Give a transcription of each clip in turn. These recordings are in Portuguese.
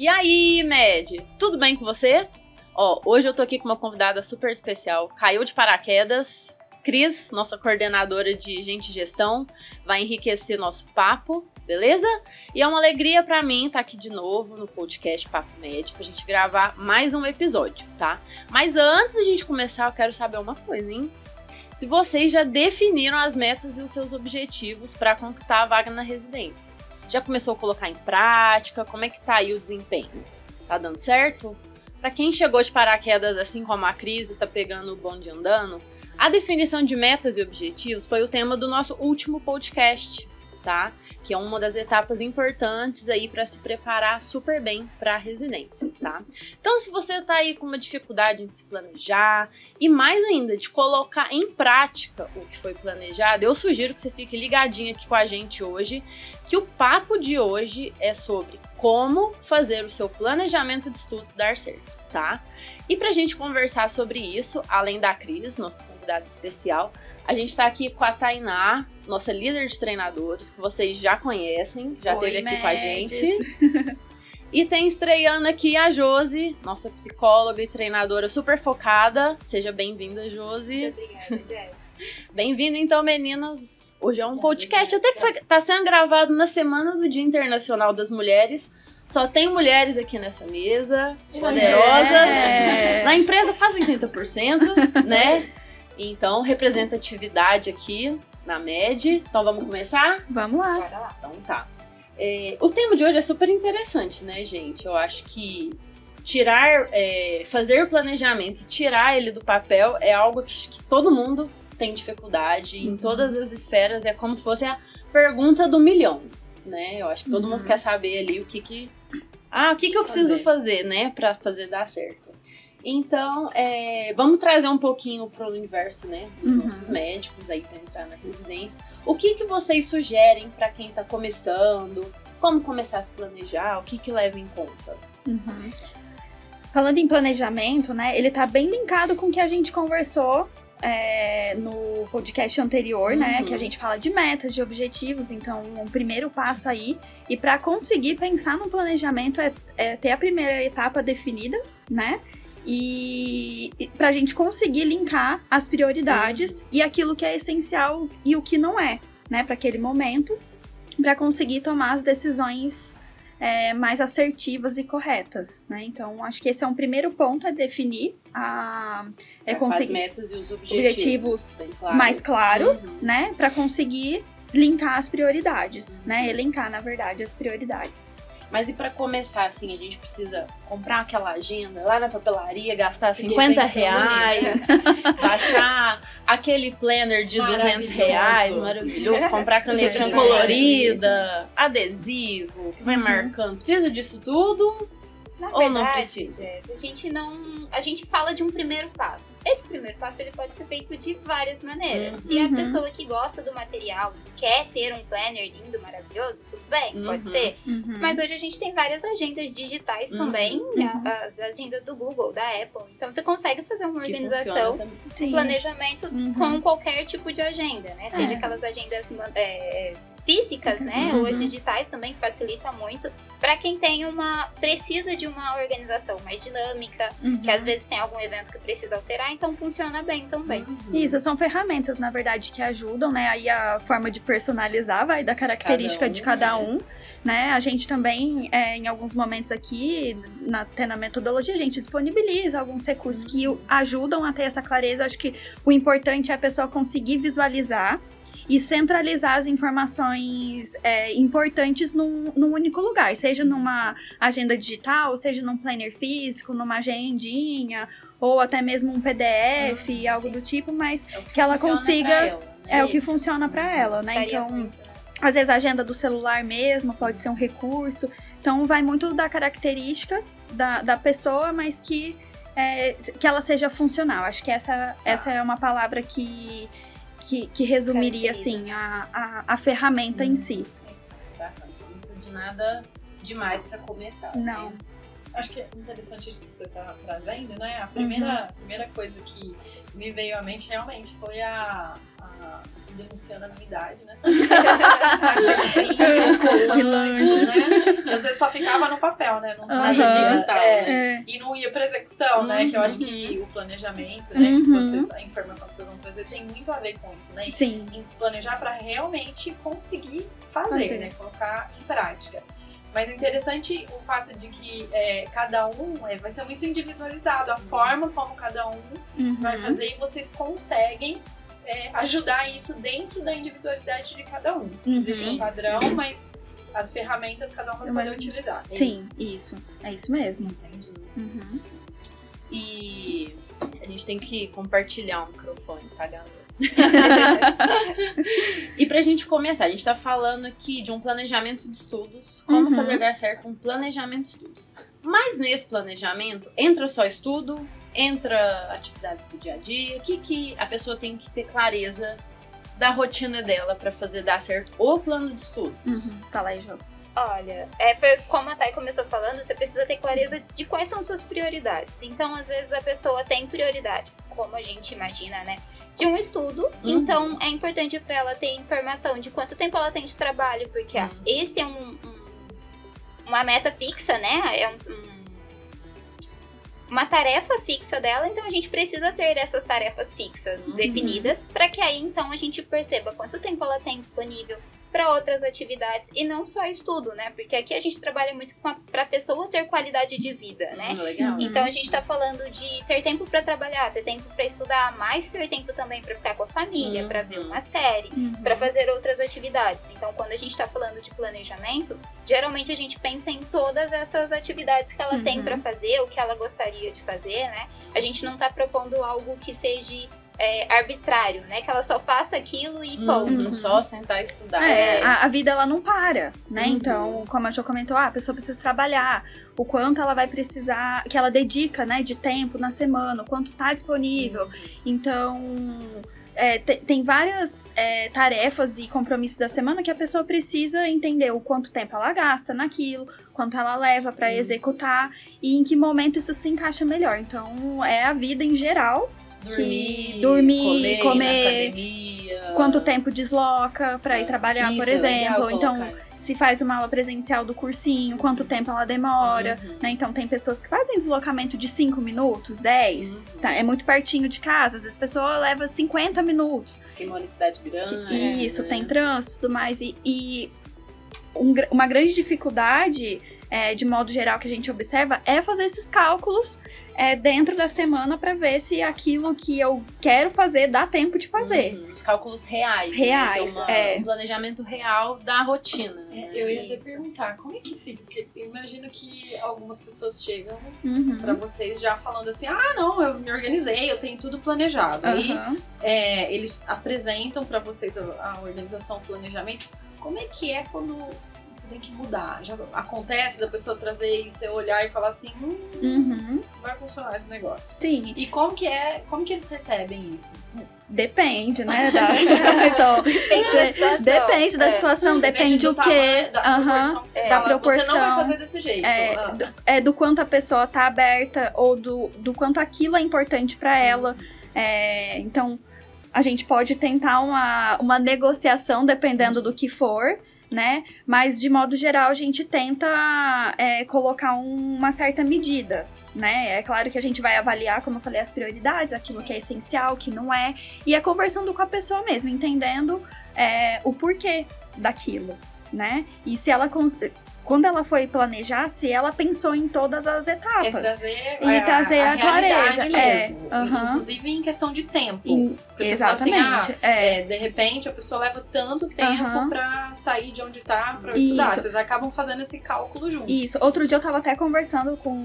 E aí, Med, tudo bem com você? Ó, hoje eu tô aqui com uma convidada super especial. Caiu de paraquedas. Cris, nossa coordenadora de gente e gestão, vai enriquecer nosso papo, beleza? E é uma alegria para mim estar tá aqui de novo no podcast Papo Médico, pra gente gravar mais um episódio, tá? Mas antes da gente começar, eu quero saber uma coisa, hein? Se vocês já definiram as metas e os seus objetivos para conquistar a vaga na residência. Já começou a colocar em prática? Como é que tá aí o desempenho? Tá dando certo? Para quem chegou de paraquedas assim como a crise tá pegando o bonde andando, a definição de metas e objetivos foi o tema do nosso último podcast, tá? Que é uma das etapas importantes aí para se preparar super bem para a residência, tá? Então, se você tá aí com uma dificuldade de se planejar e mais ainda de colocar em prática o que foi planejado, eu sugiro que você fique ligadinho aqui com a gente hoje, que o papo de hoje é sobre como fazer o seu planejamento de estudos dar certo, tá? E para a gente conversar sobre isso, além da Cris, nossa convidada especial, a gente está aqui com a Tainá, nossa líder de treinadores, que vocês já conhecem, já Oi, esteve aqui com a gente. e tem estreando aqui a Josi, nossa psicóloga e treinadora super focada. Seja bem-vinda, Josi. Obrigada, Jess. Bem-vindo, então, meninas. Hoje é um podcast até que foi, tá sendo gravado na Semana do Dia Internacional das Mulheres. Só tem mulheres aqui nessa mesa, poderosas. É. Na empresa, quase 80%, né? Então, representatividade aqui na MED. Então, vamos começar? Vamos lá. Então, tá. É, o tema de hoje é super interessante, né, gente? Eu acho que tirar, é, fazer o planejamento e tirar ele do papel é algo que, que todo mundo tem dificuldade. Uhum. Em todas as esferas é como se fosse a pergunta do milhão, né? Eu acho que todo uhum. mundo quer saber ali o que que ah, o que, que eu preciso fazer, né, para fazer dar certo? Então, é, vamos trazer um pouquinho para o universo, né, dos uhum. nossos médicos aí para entrar na residência. O que que vocês sugerem para quem está começando? Como começar a se planejar? O que que leva em conta? Uhum. Falando em planejamento, né, ele tá bem linkado com o que a gente conversou é, no podcast anterior, uhum. né? Que a uhum. gente fala de metas, de objetivos. Então, um primeiro passo aí. E para conseguir pensar no planejamento é, é, ter a primeira etapa definida, né? E, para a gente conseguir linkar as prioridades uhum. e aquilo que é essencial e o que não é, né? Para aquele momento, para conseguir tomar as decisões é, mais assertivas e corretas, né? Então, acho que esse é um primeiro ponto, é definir a... É conseguir as metas e os objetivos, objetivos claros. mais claros, uhum. né? Para conseguir linkar as prioridades, né? Elencar, na verdade, as prioridades. Mas e para começar, assim, a gente precisa comprar aquela agenda lá na papelaria, gastar 50 reais, baixar aquele planner de 200 reais, maravilhoso, comprar canetinha colorida, adesivo, que vai uhum. marcando. Precisa disso tudo? Na Ou verdade, não precisa? Jess, a gente não. A gente fala de um primeiro passo. Esse primeiro passo ele pode ser feito de várias maneiras. Uhum. Se a pessoa que gosta do material quer ter um planner lindo, maravilhoso, tudo bem, uhum. pode ser. Uhum. Mas hoje a gente tem várias agendas digitais também, uhum. as agendas do Google, da Apple. Então você consegue fazer uma organização, um planejamento uhum. com qualquer tipo de agenda, né? Seja é. aquelas agendas é, físicas, né? Uhum. Ou as digitais também, que facilita muito para quem tem uma precisa de uma organização mais dinâmica, uhum. que às vezes tem algum evento que precisa alterar, então funciona bem também. Uhum. Isso, são ferramentas, na verdade, que ajudam, né? Aí a forma de personalizar vai da característica cada um, de cada um, né? A gente também, é, em alguns momentos aqui, na, até na metodologia, a gente disponibiliza alguns recursos que uhum. ajudam a ter essa clareza. Acho que o importante é a pessoa conseguir visualizar e centralizar as informações é, importantes num, num, único lugar, seja numa agenda digital, seja num planner físico, numa agendinha, ou até mesmo um PDF, uhum, algo sim. do tipo, mas é que, que ela consiga. Ela, né? É Isso. o que funciona para ela, né? então. Muito? Às vezes a agenda do celular mesmo pode ser um recurso. Então vai muito da característica da, da pessoa, mas que, é, que ela seja funcional. Acho que essa, essa é uma palavra que que, que resumiria, assim, a, a, a ferramenta hum, em si. Isso, bacana. Não precisa de nada demais para começar. Não. Né? Acho que é interessante isso que você está trazendo, né? A primeira, uhum. primeira coisa que me veio à mente realmente foi a, a isso denunciando a minha idade, né? a jardim, os colantes, né? Às vezes só ficava no papel, né? Não saía uhum. digital. É. É. E não ia para execução, uhum. né? Que eu acho que uhum. o planejamento, né? Uhum. Vocês, a informação que vocês vão trazer tem muito a ver com isso, né? Sim. Em se planejar para realmente conseguir fazer, fazer, né? Colocar em prática. Mas é interessante o fato de que é, cada um é, vai ser muito individualizado, a uhum. forma como cada um uhum. vai fazer e vocês conseguem é, ajudar isso dentro da individualidade de cada um. Uhum. Existe um padrão, mas as ferramentas cada um vai poder utilizar. É Sim, isso. isso. É isso mesmo. Entendi. Uhum. E a gente tem que compartilhar um microfone, galera? E pra gente começar, a gente tá falando aqui de um planejamento de estudos, como uhum. fazer dar certo um planejamento de estudos. Mas nesse planejamento, entra só estudo, entra atividades do dia a dia, o que, que a pessoa tem que ter clareza da rotina dela para fazer dar certo o plano de estudos. Uhum. Fala aí, João. Olha, é, foi como a Thay começou falando, você precisa ter clareza de quais são suas prioridades. Então, às vezes, a pessoa tem prioridade, como a gente imagina, né? De um estudo. Uhum. Então é importante para ela ter informação de quanto tempo ela tem de trabalho, porque uhum. esse é um, um, uma meta fixa, né? É um, uma tarefa fixa dela, então a gente precisa ter essas tarefas fixas uhum. definidas para que aí então a gente perceba quanto tempo ela tem disponível, para outras atividades e não só estudo, né? Porque aqui a gente trabalha muito para a pessoa ter qualidade de vida, né? Hum, legal. Então a gente está falando de ter tempo para trabalhar, ter tempo para estudar, mas ter tempo também para ficar com a família, uhum. para ver uma série, uhum. para fazer outras atividades. Então quando a gente está falando de planejamento, geralmente a gente pensa em todas essas atividades que ela uhum. tem para fazer, o que ela gostaria de fazer, né? A gente não está propondo algo que seja é, arbitrário, né? Que ela só faça aquilo e ponto. Uhum. Só sentar e estudar. É, é. A, a, vida ela não para, né? Uhum. Então, como a Jo comentou, ah, a pessoa precisa trabalhar, o quanto ela vai precisar, que ela dedica, né, de tempo na semana, o quanto tá disponível. Uhum. Então. É, tem, tem, várias é, tarefas e compromissos da semana que a pessoa precisa entender o quanto tempo ela gasta naquilo, quanto ela leva para executar e em que momento isso se encaixa melhor. Então, é a vida em geral Dormir, que dormir, comer, comer quanto tempo desloca para ir trabalhar, isso, por é exemplo. então, se faz uma aula presencial do cursinho, quanto tempo ela demora, uhum. né? Então tem pessoas que fazem deslocamento de 5 minutos, 10, uhum. tá? É muito pertinho de casa, às vezes a pessoa leva 50 minutos. Tem uma cidade grande. Isso, tem trânsito e tudo mais. E, e um, uma grande dificuldade é, de modo geral, que a gente observa é fazer esses cálculos é, dentro da semana para ver se aquilo que eu quero fazer dá tempo de fazer. Uhum, os cálculos reais. Né? Reais, né? é. Um planejamento real da rotina. Né? eu ia até perguntar, como é que fica? Porque eu imagino que algumas pessoas chegam uhum. para vocês já falando assim: ah, não, eu me organizei, eu tenho tudo planejado. Uhum. Aí é, eles apresentam para vocês a, a organização, o planejamento. Como é que é quando você tem que mudar. Já acontece da pessoa trazer e você olhar e falar assim, hum, uhum. vai funcionar esse negócio. Sim. E como que é, como que eles recebem isso? Depende, né? Da... então, depende da situação. Depende da situação, depende, depende do quê. Da proporção que você da proporção. Você não vai fazer desse jeito. É, ah. do, é do quanto a pessoa tá aberta ou do, do quanto aquilo é importante para ela. É, então, a gente pode tentar uma, uma negociação dependendo do que for né? Mas de modo geral a gente tenta é, colocar um, uma certa medida. Né? É claro que a gente vai avaliar, como eu falei, as prioridades, aquilo que é essencial, que não é, e é conversando com a pessoa mesmo, entendendo é, o porquê daquilo, né? E se ela quando ela foi planejar, se ela pensou em todas as etapas. É trazer e a, trazer a, a clareza. Mesmo. É, uhum. Inclusive em questão de tempo. In, exatamente. Assim, ah, é. É, de repente a pessoa leva tanto tempo uhum. para sair de onde tá para estudar. Vocês acabam fazendo esse cálculo junto. Isso. Outro dia eu tava até conversando com,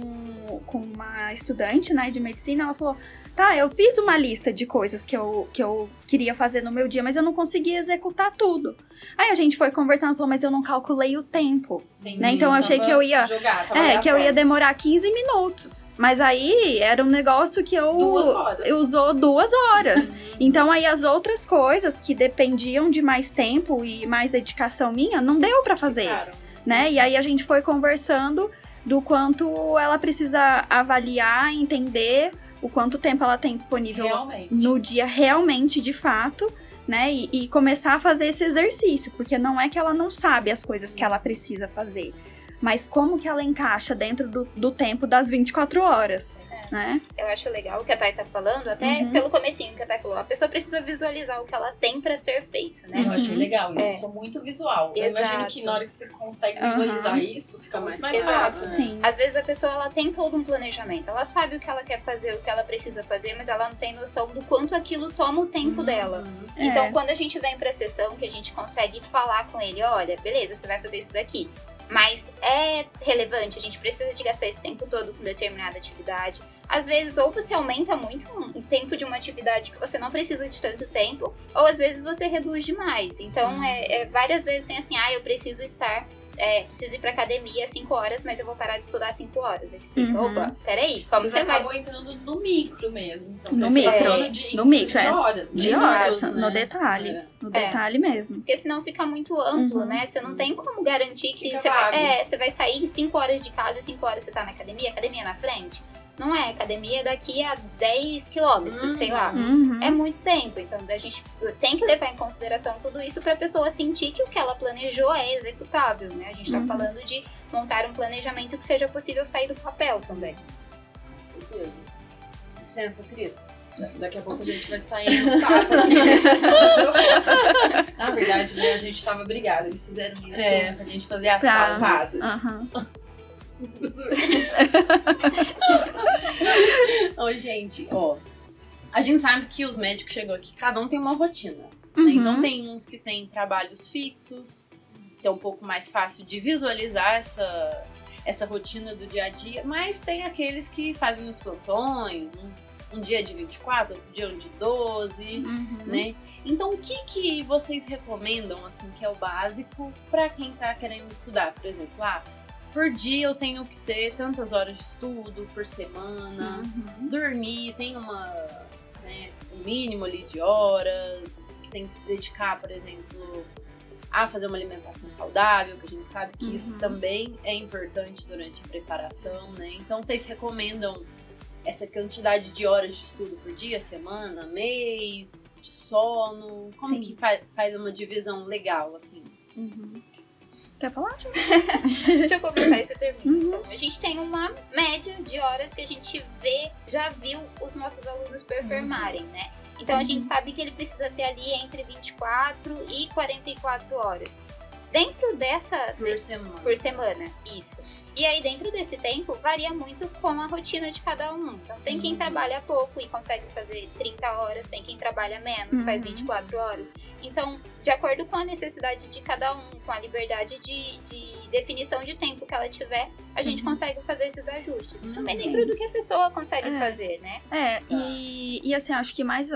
com uma estudante né, de medicina, ela falou tá, eu fiz uma lista de coisas que eu, que eu queria fazer no meu dia, mas eu não conseguia executar tudo. Aí a gente foi conversando, falou, mas eu não calculei o tempo. Entendi, né? Então eu achei que eu ia. Jogar, é, que eu ia demorar 15 minutos. Mas aí era um negócio que eu. Duas horas. Usou duas horas. então aí as outras coisas que dependiam de mais tempo e mais dedicação minha, não deu para fazer. Claro. Né? E aí a gente foi conversando do quanto ela precisa avaliar, entender o quanto tempo ela tem disponível Realmente. no dia realmente, de fato, né? E, e começar a fazer esse exercício, porque não é que ela não sabe as coisas que ela precisa fazer, mas como que ela encaixa dentro do, do tempo das 24 horas, né? Eu acho legal o que a Thay tá falando, até Uhum. pelo comecinho que a Thay falou. A pessoa precisa visualizar o que ela tem pra ser feito, né? Eu achei Uhum. legal isso, É. eu sou muito visual. Eu Exato. imagino que na hora que você consegue visualizar isso, fica muito mais Exato. fácil. né? Sim. Às vezes a pessoa ela tem todo um planejamento, ela sabe o que ela quer fazer, o que ela precisa fazer, mas ela não tem noção do quanto aquilo toma o tempo Uhum. dela. É. Então, quando a gente vem pra sessão, que a gente consegue falar com ele, olha, beleza, você vai fazer isso daqui. Mas é relevante, a gente precisa de gastar esse tempo todo com determinada atividade. Às vezes, ou você aumenta muito o tempo de uma atividade que você não precisa de tanto tempo, ou às vezes você reduz demais. Então, é, é- várias vezes tem assim, ah, eu preciso estar, é, preciso ir pra academia 5 horas, mas eu vou parar de estudar 5 horas. Aí você fica, Uhum. opa, peraí, como você vai acabam entrando no micro mesmo. Então, No você micro. de, No micro, de é. horas, né? De horas, né? no detalhe. É. No É. detalhe mesmo. Porque senão fica muito amplo, Uhum. né? Você não tem como garantir que Fica você vai, é, você vai sair 5 horas de casa e 5 horas você tá na academia, academia na frente. Não é, academia é daqui a 10 quilômetros, Uhum. sei lá. Uhum. É muito tempo, então a gente tem que levar em consideração tudo isso pra pessoa sentir que o que ela planejou é executável, né? A gente tá Uhum. falando de montar um planejamento que seja possível sair do papel também. Licença, Cris. Daqui a pouco a gente vai sair no aqui. Na verdade, né, a gente tava brigado. Eles fizeram isso. É, pra gente fazer as Pra- pazes. Aham. Ô, gente, ó. A gente sabe que os médicos chegou aqui, cada um tem uma rotina. né? Uhum. Então tem uns que têm trabalhos fixos, que é um pouco mais fácil de visualizar essa, essa rotina do dia a dia, mas tem aqueles que fazem os plantões, um, um dia de 24, outro dia um de 12, Uhum. né? Então o que que vocês recomendam, assim, que é o básico pra quem tá querendo estudar? Por exemplo, ah, por dia eu tenho que ter tantas horas de estudo por semana, Uhum. dormir, tem uma, né, um mínimo ali de horas, que tem que dedicar, por exemplo, a fazer uma alimentação saudável, que a gente sabe que isso Uhum. também é importante durante a preparação, né? Então vocês recomendam essa quantidade de horas de estudo por dia, semana, mês, de sono? Como Sim. que fa- faz uma divisão legal, assim? Uhum. Quer falar? Deixa eu começar e você termina. Uhum. Então, a gente tem uma média de horas que a gente vê, já viu os nossos alunos performarem, né? Então a gente sabe que ele precisa ter ali entre 24 e 44 horas. Dentro dessa. Por semana. Por semana, isso. E aí, dentro desse tempo, varia muito com a rotina de cada um. Então, tem quem Uhum. trabalha pouco e consegue fazer 30 horas, tem quem trabalha menos, faz Uhum. 24 horas. Então, de acordo com a necessidade de cada um, com a liberdade de, de definição de tempo que ela tiver, a gente Uhum. consegue fazer esses ajustes. Uhum. Também Sim. dentro do que a pessoa consegue É. fazer, né? É, e, e assim, acho que mais.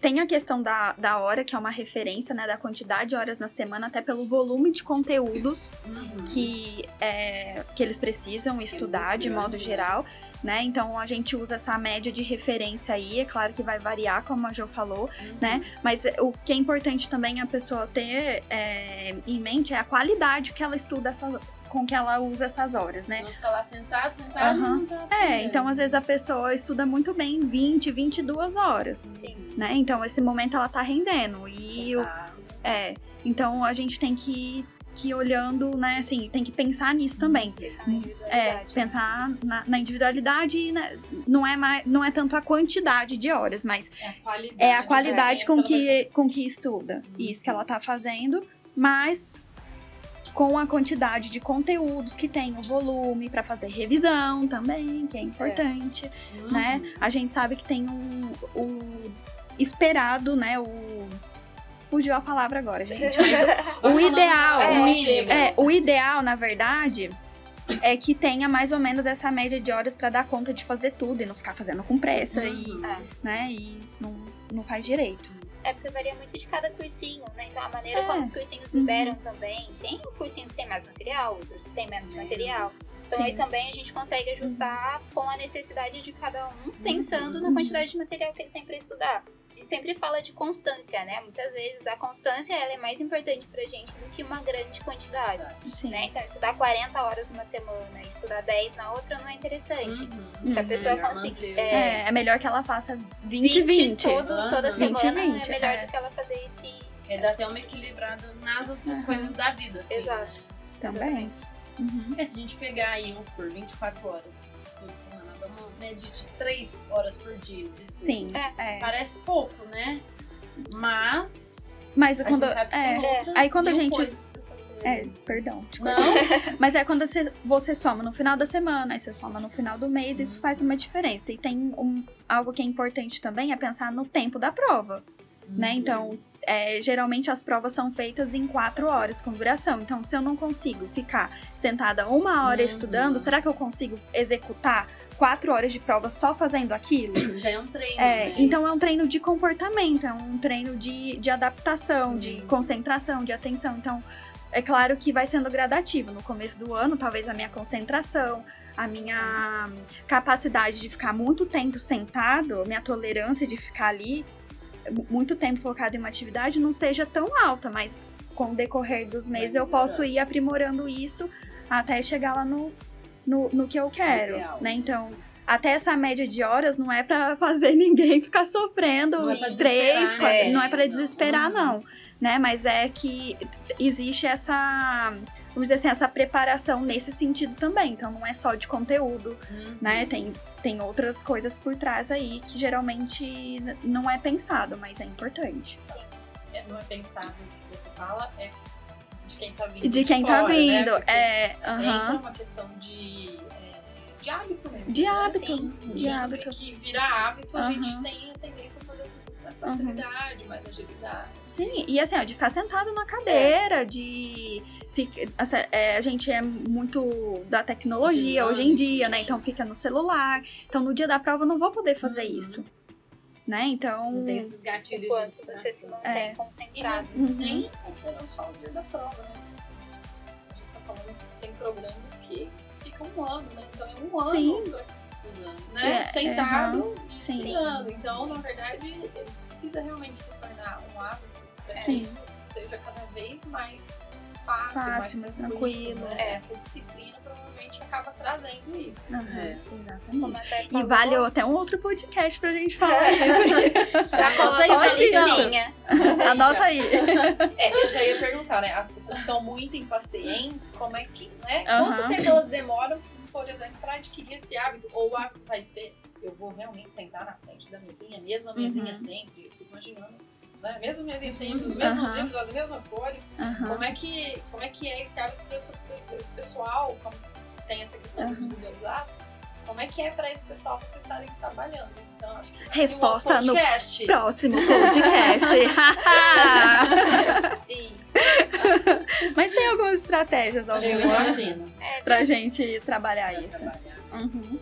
Tem a questão da, da hora, que é uma referência, né? Da quantidade de horas na semana, até pelo volume de conteúdos Uhum. que, é, que eles precisam estudar de modo geral, né? Então a gente usa essa média de referência aí, é claro que vai variar, como a Jo falou, Uhum. né? Mas o que é importante também a pessoa ter é, em mente é a qualidade que ela estuda essas, com que ela usa essas horas, né? Não ficar lá sentado, sentado, não tá É, então às vezes a pessoa estuda muito bem 20, 22 horas, Sim. né? Então esse momento ela tá rendendo e o, Tá. é, então a gente tem que que ir olhando, né, assim, tem que pensar nisso também. Pensar na É, individualidade. pensar na, na individualidade né, não é mais, não é tanto a quantidade de horas, mas É a qualidade. é a qualidade com que, com que estuda. Isso que ela tá fazendo, mas com a quantidade de conteúdos que tem, o volume para fazer revisão também, que é importante, Uhum. né? A gente sabe que tem um, o esperado, né, o fugiu a palavra agora, gente, o falando, ideal, é, o é, o ideal, na verdade, é que tenha mais ou menos essa média de horas pra dar conta de fazer tudo e não ficar fazendo com pressa e, Uhum. É. né, e não, não faz direito. É porque varia muito de cada cursinho, né? Então a maneira É. como os cursinhos Uhum. liberam também. Tem um cursinho que tem mais material, outros que tem menos material. Então Sim. aí também a gente consegue ajustar com a necessidade de cada um, pensando na Uhum. quantidade de material que ele tem para estudar. A gente sempre fala de constância, né? Muitas vezes a constância ela é mais importante pra gente do que uma grande quantidade. Sim. Né? Então, estudar 40 horas numa semana e estudar 10 na outra não é interessante. Uhum. Se a Uhum. pessoa Melhor conseguir. É, É, é melhor que ela faça 20 20. todo, toda 20, semana 20, é melhor é. do que ela fazer esse. É dar até uma equilibrada nas outras Uhum. coisas da vida, assim. Exato. Também. Uhum. É, se a gente pegar aí, vamos por 24 horas de estudo semanal, dá uma média de 3 horas por dia de estudo. Sim. É. Parece pouco, né? Mas. Mas A quando. gente sabe que é. tem outras Aí quando a gente-. É, perdão. te Não, Mas é quando você, você soma no final da semana, aí você soma no final do mês, isso faz uma diferença. E tem um, algo que é importante também, é pensar no tempo da prova, né? Então, é, geralmente as provas são feitas em quatro horas com duração. Então, se eu não consigo ficar sentada uma hora Uhum. estudando, será que eu consigo executar quatro horas de prova só fazendo aquilo? já é um treino. É, né? então é um treino de comportamento, é um treino de, de adaptação, de Uhum. concentração, de atenção. Então, é claro que vai sendo gradativo. No começo do ano, talvez a minha concentração, a minha capacidade de ficar muito tempo sentado, minha tolerância de ficar ali muito tempo focado em uma atividade não seja tão alta, mas com o decorrer dos meses eu posso ir aprimorando isso até chegar lá no, no, no que eu quero, né? Então, até essa média de horas não é pra fazer ninguém ficar sofrendo Não é três, desesperar, quatro, né? não é pra desesperar, Uhum. não, né? Mas é que existe essa, vamos dizer assim, essa preparação nesse sentido também. Então não é só de conteúdo, Uhum. né? Tem, tem outras coisas por trás aí que geralmente não é pensado, mas é importante. É, não é pensado que você fala, é de quem tá vindo. De quem tá fora, vindo, Né? É. Entra aham. uma questão de, é, de hábito mesmo. De né? hábito, Sim. de hábito. que vira hábito, a gente tem a tendência a fazer mais facilidade, mais agilidade. Sim, e assim, ó, de ficar sentado na cadeira, de. Fica, essa- é, a gente é muito da tecnologia hoje em dia, né? Então fica no celular. Então no dia da prova eu não vou poder fazer Uhum. isso. Né? Então. Não tem esses gatilhos Enquanto de você se distração. mantém É. E concentrado. Uhum. nem considerando só o dia da prova, né? A gente tá falando que tem programas que ficam um ano, né? Então é um ano Sim. Estudando. né? É, sentado e Sim. estudando. Então, na verdade, ele precisa realmente se tornar um hábito para que Sim. isso seja cada vez mais fácil, Fácil, mais mais tranquilo. tranquilo. né? Essa disciplina provavelmente acaba trazendo isso. Aham, É. Exatamente. E falou, vale até um outro podcast pra gente falar disso. Já coloca listinha. Anota aí. É, eu já ia perguntar, né? As pessoas que são muito impacientes, como é que, né? Aham. Quanto tempo elas demoram, por exemplo, para adquirir esse hábito? Ou o hábito vai ser, eu vou realmente sentar na frente da mesinha, mesma mesinha Uhum. sempre, eu fico imaginando, né? Mesma mesinha sempre, os mesmos livros, as mesmas cores. Aham. Como é que, como é que é esse hábito para esse, esse pessoal? Como tem essa questão Uhum. do individualizado? Como é que é para esse pessoal vocês estarem trabalhando? Então, acho que um Resposta no podcast. Próximo podcast. Sim. Estratégias, algumas. É, pra gente trabalhar pra isso. trabalhar. Uhum.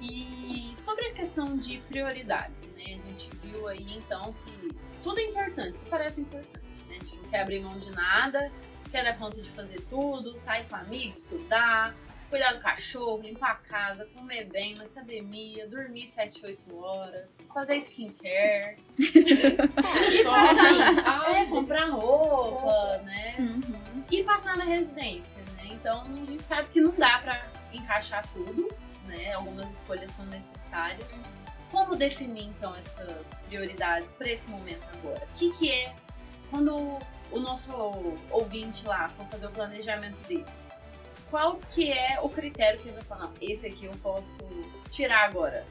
E sobre a questão de prioridades, né? A gente viu aí então que tudo é importante, tudo parece importante, né? A gente não quer abrir mão de nada, quer dar conta de fazer tudo, sair com amigos, estudar, cuidar do cachorro, limpar a casa, comer bem na academia, dormir 7, 8 horas, fazer skincare, e passar, é, comprar roupa, né? Uhum. e passar na residência, né? Então a gente sabe que não dá pra encaixar tudo, né? Algumas escolhas são necessárias. Como definir então essas prioridades para esse momento agora? O que, que é quando o nosso ouvinte lá for fazer o planejamento dele? Qual que é o critério que ele vai falar? Não, esse aqui eu posso tirar agora.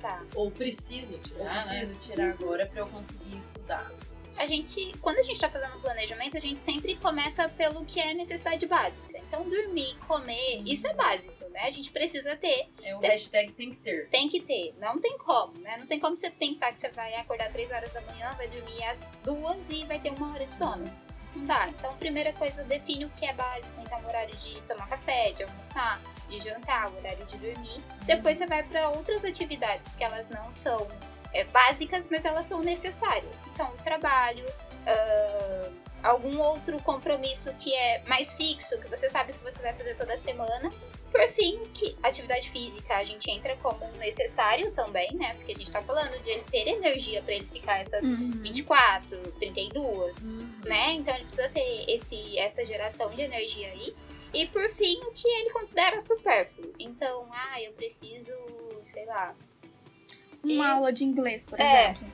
Tá. Ou preciso tirar, né? preciso tirar agora para eu conseguir estudar. A gente, quando a gente tá fazendo planejamento, a gente sempre começa pelo que é necessidade básica. Então, dormir, comer, isso é básico, né? A gente precisa ter, É o hashtag tem que ter. tem que ter. Não tem como, né? Não tem como você pensar que você vai acordar 3 horas da manhã, vai dormir às duas e vai ter uma hora de sono. Dá. Então, primeira coisa, define o que é básico. Então, o horário de tomar café, de almoçar, de jantar, o horário de dormir. Depois você vai para outras atividades que elas não são é, básicas, mas elas são necessárias. Então, o trabalho, ah, algum outro compromisso que é mais fixo, que você sabe que você vai fazer toda semana. Por fim, que atividade física a gente entra como necessário também, né? Porque a gente tá falando de ele ter energia para ele ficar essas Uhum. 24, 32, Uhum. né? Então ele precisa ter esse, essa geração de energia aí. E por fim, o que ele considera supérfluo. Então, ah, eu preciso, sei lá. Uma E- aula de inglês, por É. exemplo.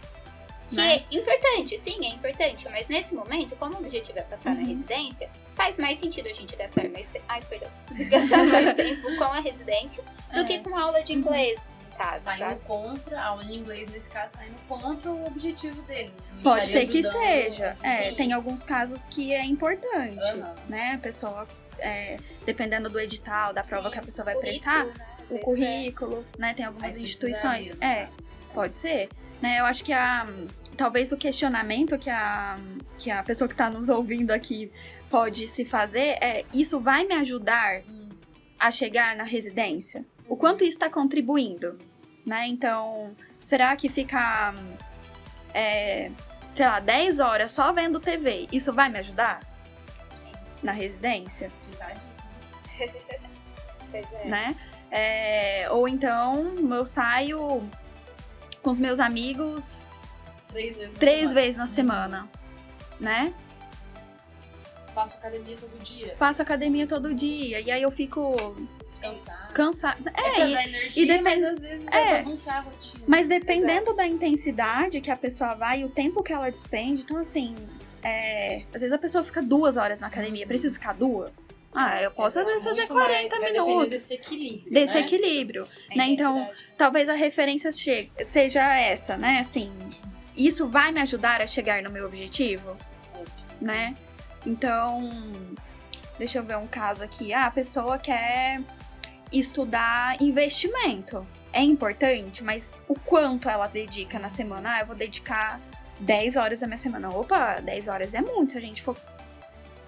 Que Né? é importante, sim, é importante. Mas nesse momento, como o objetivo é passar na Uhum. residência, faz mais sentido a gente gastar mais tempo. Ai, perdão. Gastar mais tempo com a residência do É. que com aula de inglês, casa, Tá sabe? indo contra, a aula de inglês nesse caso tá indo contra o objetivo dele, né? Pode ser que esteja. É, Sim. tem alguns casos que é importante, Aham. né? A pessoa, é, dependendo do edital, da prova Sim, que a pessoa vai prestar, né, o vezes, currículo, né? Tem algumas instituições. É, né? pode ser. Né? Eu acho que a. Talvez o questionamento que a, que a pessoa que está nos ouvindo aqui pode se fazer é: isso vai me ajudar a chegar na residência? O quanto isso está contribuindo? Né? Então, será que ficar, é, sei lá, 10 horas só vendo TV, isso vai me ajudar na residência? Verdade. Pois é. né? É, ou então eu saio com os meus amigos Três vezes. na três semana. vezes na semana, né? Faço academia todo dia. Faço academia todo dia e aí eu fico cansada. É, É, e- energia, e depend- mas às vezes É. a rotina. mas dependendo da intensidade que a pessoa vai e o tempo que ela despende, então assim, é, às vezes a pessoa fica duas horas na academia, precisa ficar duas? Ah, eu posso às vezes fazer Muito mais- 40 vai minutos. Desse equilíbrio. Desse né? equilíbrio. A né, então, talvez a referência seja essa, né? Assim, isso vai me ajudar a chegar no meu objetivo, né? Então, deixa eu ver um caso aqui. Ah, a pessoa quer estudar investimento. É importante, mas o quanto ela dedica na semana? Ah, eu vou dedicar 10 horas da minha semana. Opa, 10 horas é muito. Se a gente for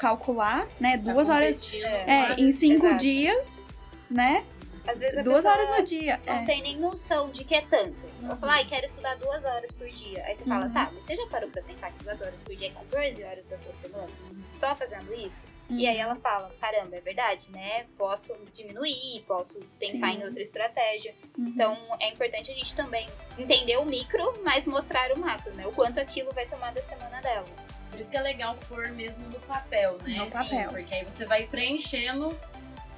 calcular, né? Tá Duas horas competindo, é, é, em cinco Exato. dias, né? Às vezes a Duas horas no dia. não é. tem nem noção de que é tanto. Eu falo, ai, quero estudar duas horas por dia. Aí você fala, Uhum. tá, mas você já parou pra pensar que duas horas por dia é 14 horas da sua semana? Só fazendo isso? E aí ela fala, caramba, é verdade, né? Posso diminuir, posso pensar Sim. em outra estratégia. Uhum. Então é importante a gente também entender o micro, mas mostrar o macro, né? O quanto aquilo vai tomar da semana dela. Por isso que é legal pôr mesmo no papel, né? No papel. Porque aí você vai preenchendo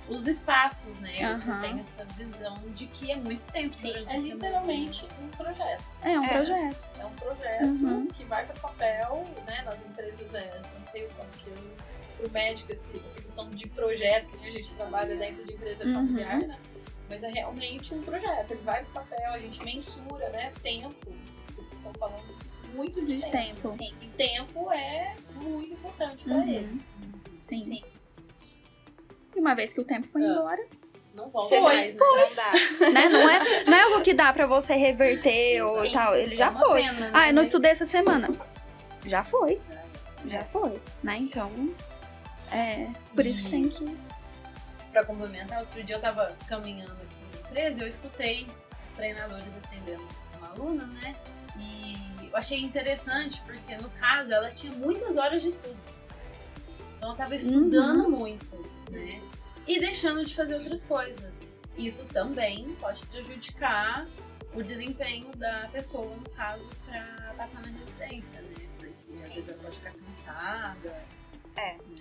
os espaços, né? E Você tem essa visão de que é muito tempo Sim, durante É literalmente um projeto. É um É. projeto. É um projeto Uhum. que vai para papel, né? Nas empresas, é, não sei o quanto que eles. Pro médico, essa questão de projeto, que nem a gente trabalha dentro de empresa Uhum. familiar, né? Mas é realmente um projeto. Ele vai pro papel, a gente mensura, né? Tempo. Vocês estão falando muito de, De tempo. tempo. Sim. E tempo é muito importante para Uhum. eles. Sim. Sim. E uma vez que o tempo foi Ah. embora, Não volta Foi, mais, né? Não dá. né? Não é, não é algo que dá pra você reverter ou Sim. tal. Ele já É foi. pena, né? Ah, eu não Mas- estudei essa semana. Já foi. Já foi. Né? Então, é. Por isso que E- tem que. Pra complementar, outro dia eu tava caminhando aqui na empresa e eu escutei os treinadores atendendo uma aluna, né? E eu achei interessante porque, no caso, ela tinha muitas horas de estudo. Então ela tava estudando muito, né? E deixando de fazer outras coisas. Isso também pode prejudicar o desempenho da pessoa, no caso, pra passar na residência, né? Porque às vezes ela pode ficar cansada.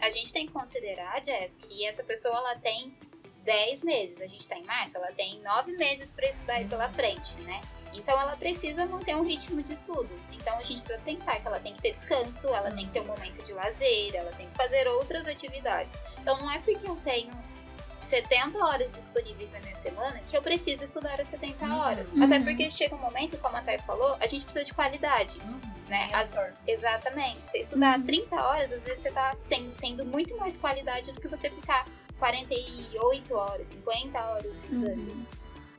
A gente tem que considerar, Jess, que essa pessoa ela tem 10 meses. A gente tá em março, ela tem 9 meses pra estudar aí pela frente, né? Então ela precisa manter um ritmo de estudos. Então a gente precisa pensar que ela tem que ter descanso, ela tem que ter um momento de lazer, ela tem que fazer outras atividades. Então não é porque eu tenho 70 horas disponíveis na minha semana que eu preciso estudar as 70 Uhum. horas. Uhum. Até porque chega um momento, como a Thay falou, a gente precisa de qualidade. Né? Tem a As-. Exatamente. Você estudar Uhum. 30 horas, às vezes você tá sem- tendo muito mais qualidade do que você ficar 48 horas, 50 horas estudando. Uhum.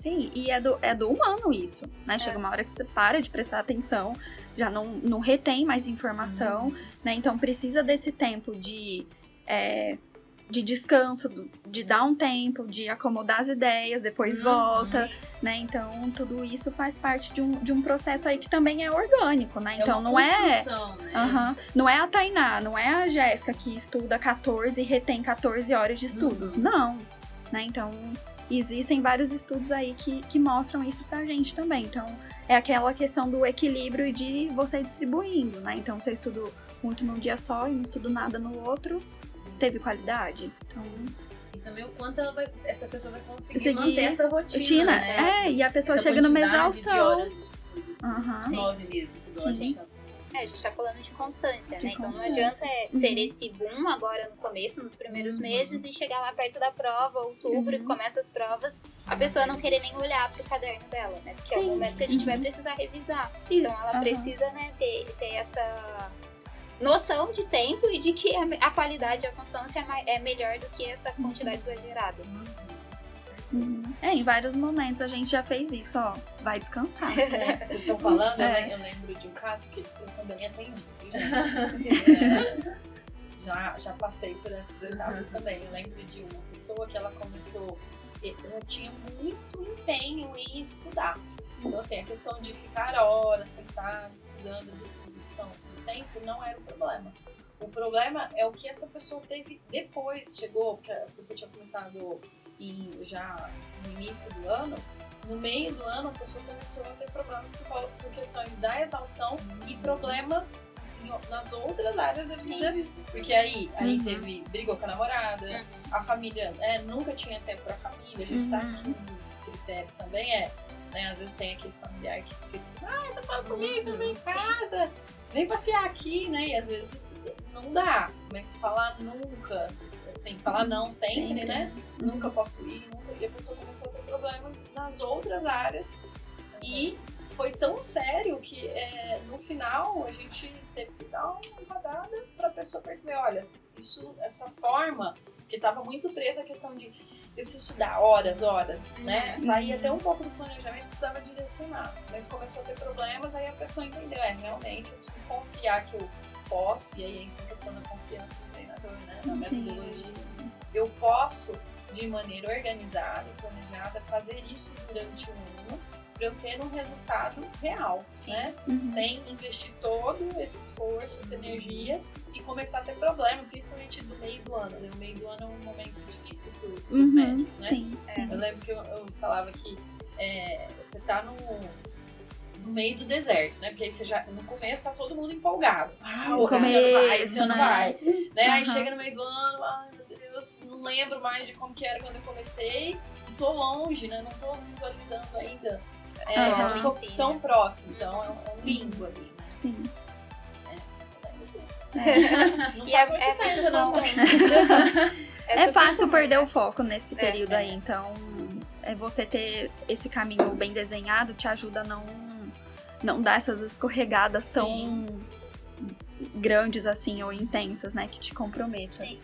Sim, e é do, é do humano isso, né? Chega uma hora que você para de prestar atenção, já não, não retém mais informação, né? Então precisa desse tempo de é, de descanso, de dar um tempo, de acomodar as ideias, depois Uhum. volta, né? Então, tudo isso faz parte de um, de um processo aí que também é orgânico, né? Então, uma não é. Né? Aham. Não é a Tainá, não é a Jéssica que estuda 14 e retém 14 horas de estudos. Uhum. Não. Né? Então, existem vários estudos aí que, que mostram isso pra gente também. Então, é aquela questão do equilíbrio e de você distribuindo, né? Então, eu estudo muito num dia só e não estudo nada no outro, teve qualidade. Então, E também o quanto ela vai- essa pessoa vai conseguir Seguir manter essa rotina, rotina. né? É, e a pessoa Essa chega numa quantidade De exaustão. horas de estudo. Sim. Nove meses, igual a Sim. gente tá É, a gente tá falando de constância, De né? Então não constância. adianta Uhum. ser esse boom agora no começo, nos primeiros Uhum. meses, e chegar lá perto da prova, outubro, Uhum. que começa as provas, a pessoa não querer nem olhar pro caderno dela, né? Porque é o Sim. momento que a gente vai Uhum. precisar revisar. Então ela precisa, né, ter, ter essa noção de tempo e de que a, qualidade e a constância é, é melhor do que essa quantidade exagerada. Uhum. É, em vários momentos a gente já fez isso, ó. Vai descansar. É, vocês estão falando, eu É. lem- eu lembro de um caso que eu também atendi, gente? É, já, já passei por essas etapas também. Eu lembro de uma pessoa que ela começou, ela tinha muito empenho em estudar. Então, assim, a questão de ficar horas sentado, estudando, distribuição do tempo não era o problema. O problema é o que essa pessoa teve depois, chegou, porque a pessoa tinha começado em, já no início do ano, no meio do ano a pessoa começou a ter problemas por, questões da exaustão e problemas em- nas outras áreas da vida. Porque aí, aí Uhum. teve, brigou com a namorada, a família né, nunca tinha tempo pra família, a gente sabe que um dos critérios também é, né, às vezes tem aquele familiar que fica assim, ah, você fala comigo, você não vem em casa, vem passear aqui, né? E às vezes não dá, mas falar nunca, assim, falar não sempre, né? Nunca posso ir, nunca. E a pessoa começou a ter problemas nas outras áreas. E foi tão sério que é, no final a gente teve que dar uma rodada para a pessoa perceber, olha, isso, essa forma, que estava muito presa a questão de eu preciso estudar horas, horas, né? Sair até um pouco do planejamento, precisava direcionar. Mas começou a ter problemas, aí a pessoa entendeu, é, realmente eu preciso confiar que eu posso, e aí entra a questão da confiança do treinador, né? Na metodologia. Eu posso, de maneira organizada e planejada, fazer isso durante um ano para eu ter um resultado real, né? Uhum. Sem investir todo esse esforço, essa energia e começar a ter problema, principalmente do meio do ano. Né? O meio do ano é um momento difícil para os Uhum. médicos, né? Sim, sim. Eu lembro que eu, eu falava que é, você tá no, no meio do deserto, né? Porque aí você já, no começo tá todo mundo empolgado. Ah, No esse ano vai, esse começo, né? vai. Né? Aí Aham. chega no meio do ano, ai meu Deus, não lembro mais de como que era quando eu comecei. Tô longe, né? Não tô visualizando ainda. É, não tô Sim. tão próximo, então é um, é um limbo ali, né? Sim. Não E faz é- muito é tempo, muito não. bom. É, super fácil comum, perder o foco nesse É, período é. aí, então é você ter esse caminho bem desenhado te ajuda a não não dar essas escorregadas tão grandes assim ou intensas, né, que te comprometam. Sim.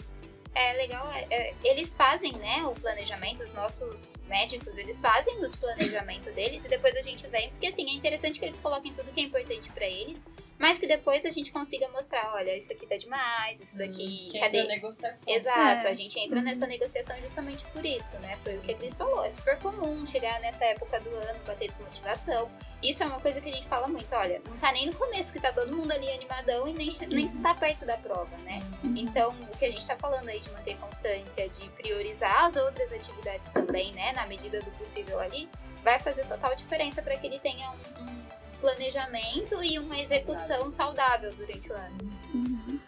É legal, é, é, eles fazem, né, o planejamento, os nossos médicos, eles fazem os planejamentos deles e depois a gente vem, porque assim, é interessante que eles coloquem tudo que é importante pra eles, mas que depois a gente consiga mostrar, olha, isso aqui tá demais, isso daqui, Que cadê? entra a negociação. Exato, É. a gente entra Uhum. nessa negociação justamente por isso, né? Foi o que a Cris falou, é super comum chegar nessa época do ano, bater desmotivação. Isso é uma coisa que a gente fala muito, olha, não tá nem no começo que tá todo mundo ali animadão e nem, nem tá perto da prova, né? Então, o que a gente tá falando aí de manter constância, de priorizar as outras atividades também, né, na medida do possível ali, vai fazer total diferença para que ele tenha um, um planejamento e uma execução saudável durante o ano. Uhum.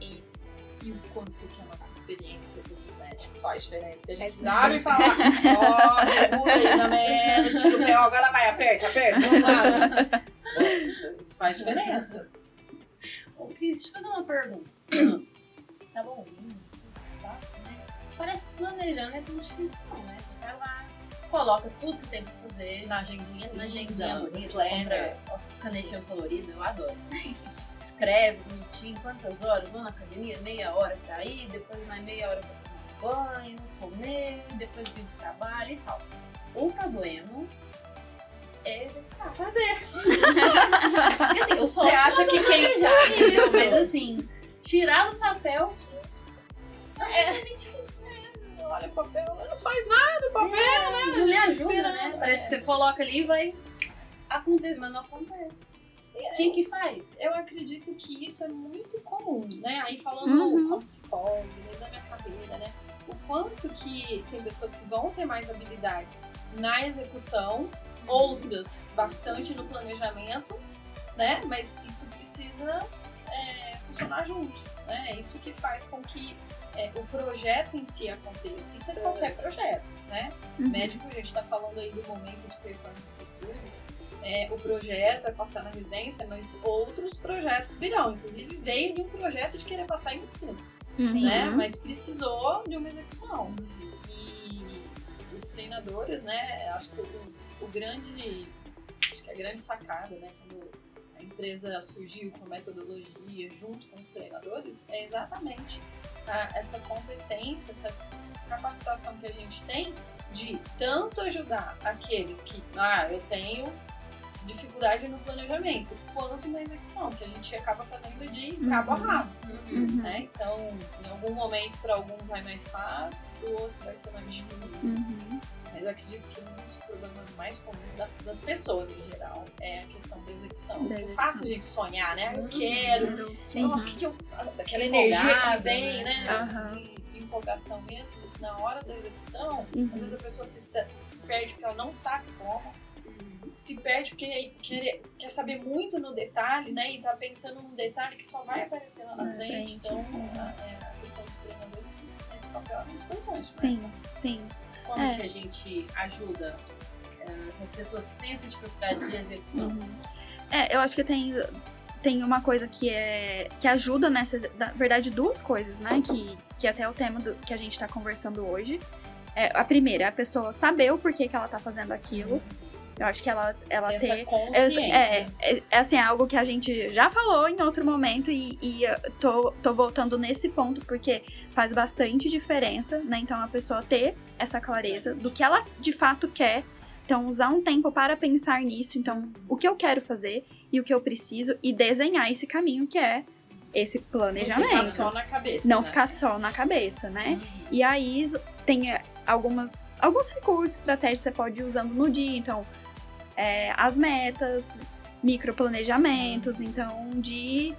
Isso. E o quanto que a nossa experiência com médicos faz diferença. Porque a gente É sabe falar, ó, regula aí na tira o pé, agora vai, aperta, aperta, vamos lá. Isso, isso faz diferença. Ô, Cris, deixa eu fazer uma pergunta. tá bom? tá, né? Parece que planejando é tão difícil, não, né? Você vai lá, coloca tudo que você tem pra fazer, Na agendinha na agendinha bonita, planner. compra canetinha Isso. colorida, eu adoro. Escreve bonitinho, quantas horas, vou na academia, meia hora pra ir, depois mais meia hora pra tomar banho, comer, depois vir pro trabalho e tal. O problema é executar, fazer. Porque assim, eu sou Você acha que quem-? Isso. Mas assim, tirar do papel é, é. É, olha o papel, não faz nada o papel, é, né? Não me ajuda, né? Parece que você coloca ali e vai acontecer, mas não acontece. Quem que faz? Eu acredito que isso é muito comum, né? Aí falando uhum. como psicólogo, desde a minha carreira, né? O quanto que tem pessoas que vão ter mais habilidades na execução, outras bastante no planejamento, né? Mas isso precisa é, funcionar junto, né? É isso que faz com que é, o projeto em si aconteça. Isso é qualquer projeto, né? Uhum. Médico, a gente está falando aí do momento de performance futuros, é, o projeto é passar na residência, mas outros projetos virão. Inclusive, veio de um projeto de querer passar em ensino, uhum. né? Mas precisou de uma execução. E os treinadores, né? Acho que o, o grande, acho que a grande sacada, né? Quando a empresa surgiu com metodologia junto com os treinadores, é exatamente a, essa competência, essa capacitação que a gente tem de tanto ajudar aqueles que, ah, eu tenho dificuldade no planejamento, quanto na execução, que a gente acaba fazendo de uhum. cabo a rabo. Uhum. Né? Então, em algum momento, para algum vai mais fácil, para o outro vai ser mais difícil. Uhum. Mas eu acredito que um dos problemas mais comuns da, das pessoas em geral é a questão da execução. Da é fácil a gente sonhar, né? Eu uhum. quero. Sim. Nossa, que, que eu. Aquela energia que vem, né? né? De, de, empolgação mesmo, mas na hora da execução, às uhum. vezes a pessoa se, se perde porque ela não sabe como se perde porque quer, quer saber muito no detalhe, né? E tá pensando num detalhe que só vai aparecer lá na frente. Então, a, é, a, questão de treinadores, esse papel é muito importante. Sim, né? sim. Como é. que a gente ajuda uh, essas pessoas que têm essa dificuldade de execução? Uhum. É, eu acho que tem, tem uma coisa que é que ajuda nessa, na verdade, duas coisas, né? Que, que até é o tema do, que a gente está conversando hoje. É, a primeira é a pessoa saber o porquê que ela está fazendo aquilo. Uhum eu acho que ela, ela Essa ter. Consciência. É, é, é, assim, é algo que a gente já falou em outro momento e, e tô, tô voltando nesse ponto porque faz bastante diferença, né? Então a pessoa ter essa clareza do que ela de fato quer. Então, usar um tempo para pensar nisso. Então, o que eu quero fazer e o que eu preciso e desenhar esse caminho que é esse planejamento. Não ficar só na cabeça. Não né? ficar só na cabeça, né? Uhum. E aí tem algumas, alguns recursos, estratégias que você pode ir usando no dia. Então, é, as metas, microplanejamentos, então de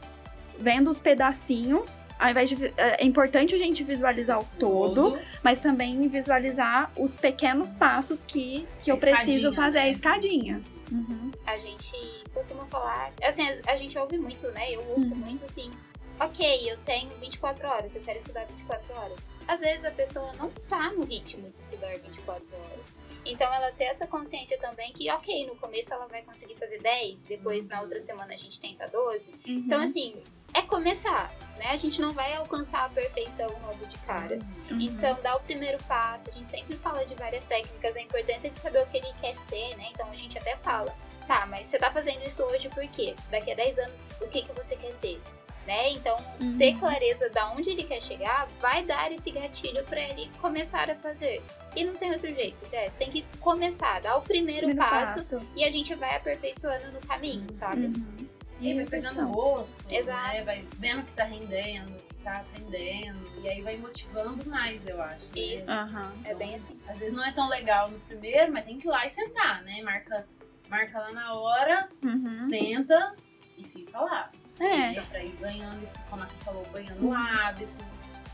vendo os pedacinhos, ao invés de é, é importante a gente visualizar o todo, todo, mas também visualizar os pequenos passos que, que eu preciso fazer né? a escadinha. Uhum. A gente costuma falar, assim, a, a, gente ouve muito, né? Eu ouço uhum. muito assim, ok, eu tenho 24 horas, eu quero estudar 24 horas. Às vezes a pessoa não tá no ritmo de estudar 24 horas. Então ela ter essa consciência também que, ok, no começo ela vai conseguir fazer 10, depois na outra semana a gente tenta 12. Uhum. Então, assim, é começar, né? A gente não vai alcançar a perfeição logo de cara. Uhum. Então, dá o primeiro passo. A gente sempre fala de várias técnicas, a importância de saber o que ele quer ser, né? Então a gente até fala, tá, mas você tá fazendo isso hoje por quê? Daqui a 10 anos, o que, que você quer ser? Né? Então, uhum. ter clareza de onde ele quer chegar vai dar esse gatilho para ele começar a fazer. E não tem outro jeito, Jess. Tem que começar, dar o primeiro, primeiro passo, passo, e a gente vai aperfeiçoando no caminho, sabe? Uhum. E aí vai pegando gosto, Exato. Né? vai vendo que tá rendendo, que tá aprendendo, e aí vai motivando mais, eu acho. Né? Isso, uhum. é bem assim. Às vezes não é tão legal no primeiro, mas tem que ir lá e sentar, né? Marca, marca lá na hora, uhum. senta e fica lá. É. Isso, pra ir ganhando, como a Cris falou, ganhando um hábito,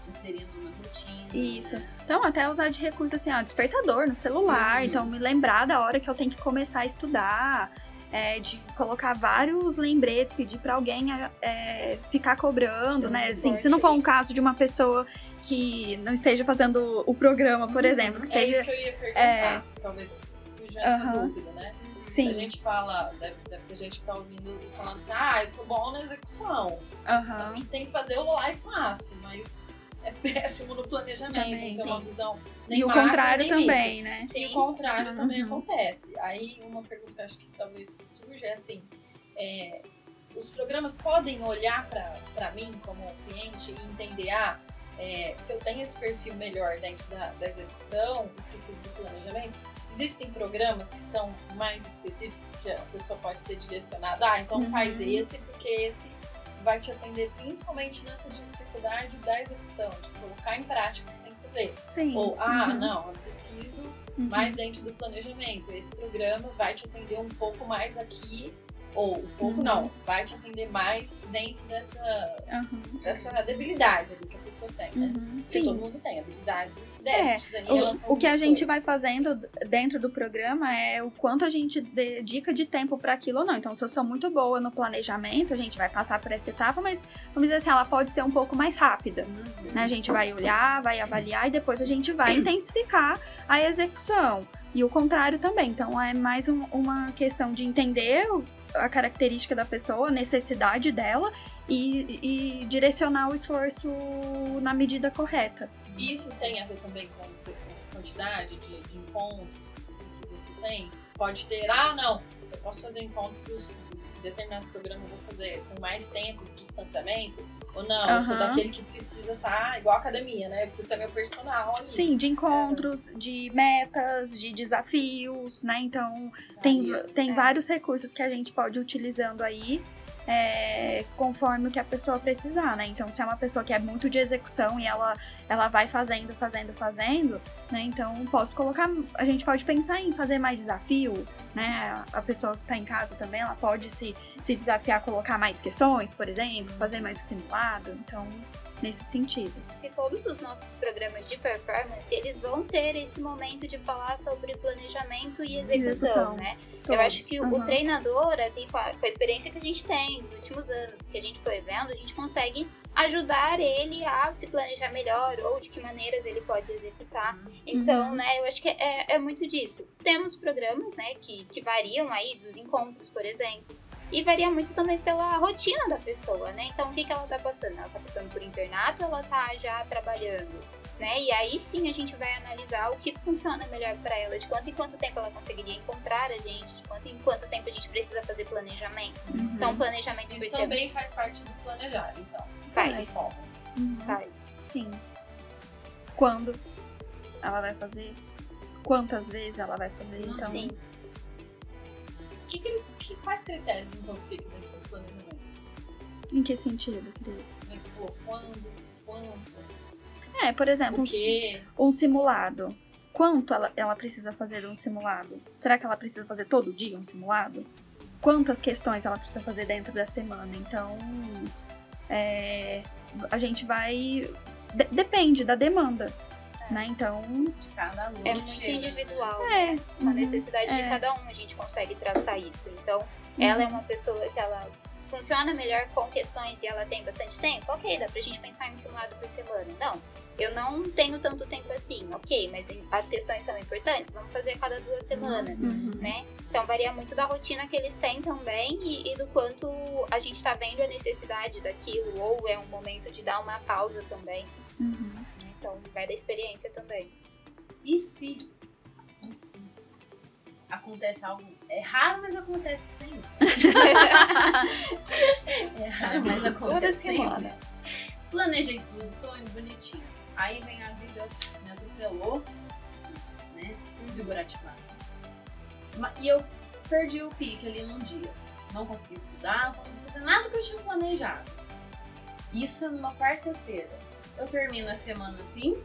inserindo na rotina. Isso. Né? Então, até usar de recurso assim, ó, despertador no celular. Uhum. Então, me lembrar da hora que eu tenho que começar a estudar. É, de colocar vários lembretes, pedir para alguém é, ficar cobrando, né? Assim, se não for um caso de uma pessoa que não esteja fazendo o programa, por uhum. exemplo, que esteja. É isso que eu ia perguntar. É... Talvez surja essa uhum. dúvida, né? Sim. Se a gente fala, deve, deve ter gente que tá ouvindo falando assim, ah, eu sou bom na execução. Uhum. Que tem que fazer, eu vou lá e faço, mas é péssimo no planejamento, também, tem uma visão nem E o contrário também, né? Sim. E o contrário uhum. também acontece. Aí uma pergunta que acho que talvez surja é assim, é, os programas podem olhar para mim como cliente e entender, ah, é, se eu tenho esse perfil melhor dentro da, da execução, preciso do planejamento, Existem programas que são mais específicos que a pessoa pode ser direcionada. Ah, então uhum. faz esse porque esse vai te atender principalmente nessa dificuldade da execução, de colocar em prática o que tem que fazer. Sim. Ou, ah, Uhum. não, eu preciso Uhum. mais dentro do planejamento. Esse programa vai te atender um pouco mais aqui, ou um pouco Uhum. não, vai te atender mais dentro dessa, Uhum. dessa debilidade ali que a pessoa tem, né? Uhum. Sim. todo mundo tem habilidades e déficits É, o, o que a gente vai fazendo dentro do programa é o quanto a gente dedica de tempo para aquilo ou não. Então, se eu sou muito boa no planejamento, a gente vai passar por essa etapa, mas vamos dizer assim, ela pode ser um pouco mais rápida. Uhum. Né? A gente vai olhar, vai avaliar e depois a gente vai intensificar a execução. E o contrário também. Então, é mais um- uma questão de entender a característica da pessoa, a necessidade dela e, e direcionar o esforço na medida correta. Isso tem a ver também com a quantidade de, de encontros que você, tem? Pode ter, ah, não, eu posso fazer encontros de determinado programa, eu vou fazer com mais tempo de distanciamento, ou não, eu sou daquele que precisa estar igual a academia, né? Eu preciso ter meu personal ali. Sim, de encontros, de metas, de desafios, né? Então, tem, Aí, tem é. vários recursos que a gente pode ir utilizando aí. é, conforme o que a pessoa precisar, né? Então, se é uma pessoa que é muito de execução e ela, ela vai fazendo, fazendo, fazendo, né? Então, posso colocar. A gente pode pensar em fazer mais desafio, né? A pessoa que tá em casa também, ela pode se, se desafiar a colocar mais questões, por exemplo, fazer mais o simulado. Então, nesse sentido. que todos os nossos programas de performance, eles vão ter esse momento de falar sobre planejamento e execução, Execução. né? Eu Todos. acho que o Aham. treinador, tem, com a com a experiência que a gente tem nos últimos anos, que a gente foi vendo, a gente consegue ajudar ele a se planejar melhor ou de que maneiras ele pode executar. Então, Uhum. né, eu acho que é, é muito disso. Temos programas, né, que, que variam aí dos encontros, por exemplo. E varia muito também pela rotina da pessoa, né? Então, o que, que ela tá passando? Ela tá passando por internato ou ela tá já trabalhando? Né? E aí sim a gente vai analisar o que funciona melhor para ela, de quanto em quanto tempo ela conseguiria encontrar a gente, de quanto em quanto tempo a gente precisa fazer planejamento. Uhum. Então, planejamento Isso percebe também faz parte do planejar, então. faz. Uhum. Faz. Sim. Quando ela vai fazer? Quantas vezes ela vai fazer? Então, Sim. Que, que- quais critérios então ficam dentro do planejamento? em que sentido, Cris? Você falou quando, quanto, É, por exemplo, um, um simulado. Quanto ela, ela precisa fazer um simulado? Será que ela precisa fazer todo dia um simulado? Quantas questões ela precisa fazer dentro da semana? Então, é, a gente vai. de- depende da demanda. Né? Então, De cada aluno. É que muito individual. é. a uhum, necessidade de é. cada um, a gente consegue traçar isso. Então, ela é uma pessoa que ela funciona melhor com questões e ela tem bastante tempo, ok, dá pra gente pensar em um simulado por semana. Não, eu não tenho tanto tempo assim, ok, mas as questões são importantes, vamos fazer a cada duas semanas, Uhum. né? Então varia muito da rotina que eles têm também e, e do quanto a gente tá vendo a necessidade daquilo, ou é um momento de dar uma pausa também, Uhum. né? Então vai da experiência também. E se, e se acontece algo. É raro, mas acontece sempre. E eu perdi o pique ali num dia. Não consegui estudar, não consegui fazer nada que eu tinha planejado. Isso é numa quarta-feira. Eu termino a semana assim,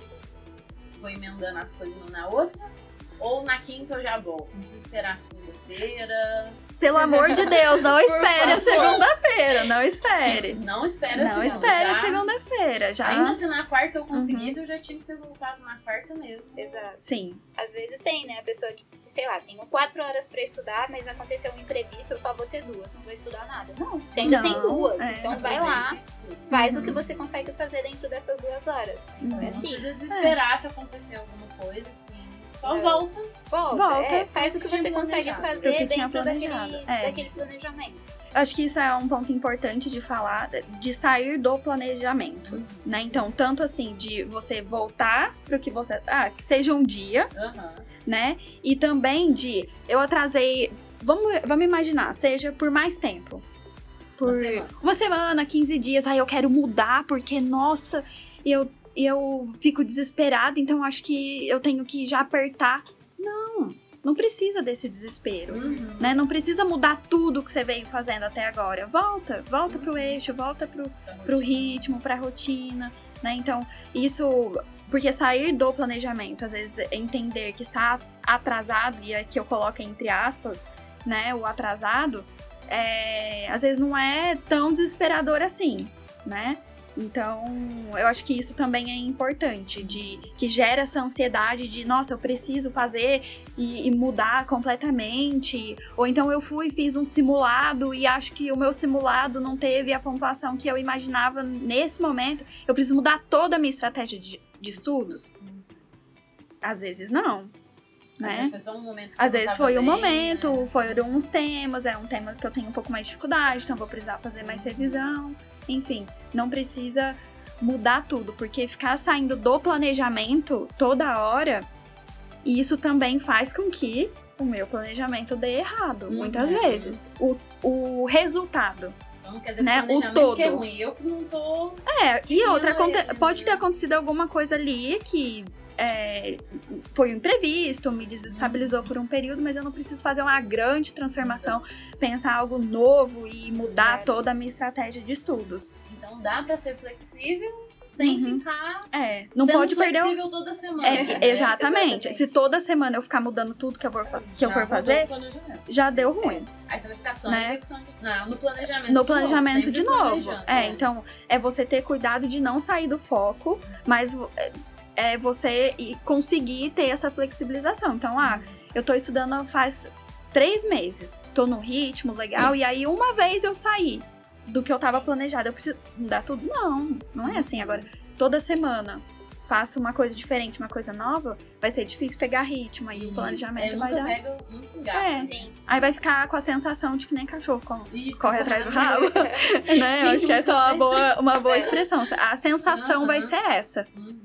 vou emendando as coisas uma na outra. Ou na quinta eu já volto. Não precisa esperar segunda-feira. Pelo amor de Deus, não espere a segunda-feira, não espere. Não espera a Não espere a já. segunda-feira, já. Ainda se na quarta eu conseguisse, Uhum. eu já tinha que ter voltado na quarta mesmo. Exato. Sim. Às vezes tem, né? A pessoa que, sei lá, tem quatro horas pra estudar, mas aconteceu um imprevisto, eu só vou ter duas, não vou estudar nada. Não, você ainda Não, tem duas. é. Então vai lá, faz Uhum. o que você consegue fazer dentro dessas duas horas. Então é Não assim. precisa desesperar se acontecer alguma coisa, assim. Só É. volta. Volta, Volta, é, faz o que você consegue fazer tinha dentro daquele, planejado, é. daquele planejamento. Acho que isso é um ponto importante de falar, de sair do planejamento, né? Então, tanto assim, de você voltar pro que você... Ah, que seja um dia, Aham. né? E também de... Eu atrasei... Vamos, vamos imaginar, seja por mais tempo. Por Uma semana. uma semana, 15 dias. Aí eu quero mudar porque, nossa, eu, eu fico desesperado, então acho que eu tenho que já apertar. Não. não precisa desse desespero. Uhum. Né? Não precisa mudar tudo que você veio fazendo até agora. Volta, volta pro eixo, volta pro, pro ritmo, pra rotina, né? Então, isso. Porque sair do planejamento, às vezes entender que está atrasado, e aqui eu coloco entre aspas, né? O atrasado, é, às vezes não é tão desesperador assim, né? Então, eu acho que isso também é importante, de que gera essa ansiedade de, nossa, eu preciso fazer e, e mudar completamente. Ou então eu fui e fiz um simulado e acho que o meu simulado não teve a pontuação que eu imaginava nesse momento. Eu preciso mudar toda a minha estratégia de, de estudos. Às vezes não. Às Né? vezes foi só um momento. Às vezes foi bem, momento, né? foram uns temas, é um tema que eu tenho um pouco mais de dificuldade, então vou precisar fazer mais revisão. Enfim, não precisa mudar tudo, porque ficar saindo do planejamento toda hora, isso também faz com que o meu planejamento dê errado, Uhum. muitas vezes. O, o resultado. Então, quer dizer, né, o o planejamento que é todo. ruim. Eu que não tô. É, e outra, pode ter acontecido alguma coisa ali que é, foi um imprevisto, me desestabilizou por um período, mas eu não preciso fazer uma grande transformação, pensar algo novo e mudar Certo. toda a minha estratégia de estudos. Então dá pra ser flexível sem Uhum. ficar. É, não pode perder o. flexível toda semana. É, né? exatamente. Exatamente. Se toda semana eu ficar mudando tudo que eu, vou, que eu for fazer, já deu ruim. Aí você vai ficar só Né? na execução de. Não, no planejamento. No de planejamento novo, de novo. É, né? então é você ter cuidado de não sair do foco, mas é- você ir- conseguir ter essa flexibilização. Então, ah, eu tô estudando faz três meses, tô no ritmo legal, e aí uma vez eu saí do que eu tava planejado. Eu preciso mudar tudo? Não, não é assim. Agora, toda semana faço uma coisa diferente, uma coisa nova, vai ser difícil pegar ritmo, aí o Isso. planejamento vai dar. pega, nunca engata. É. Sim. Aí vai ficar com a sensação de que nem cachorro com- E- corre atrás do rabo. né? Eu acho que essa é uma boa, uma boa expressão. A sensação Aham. vai ser essa. Uhum.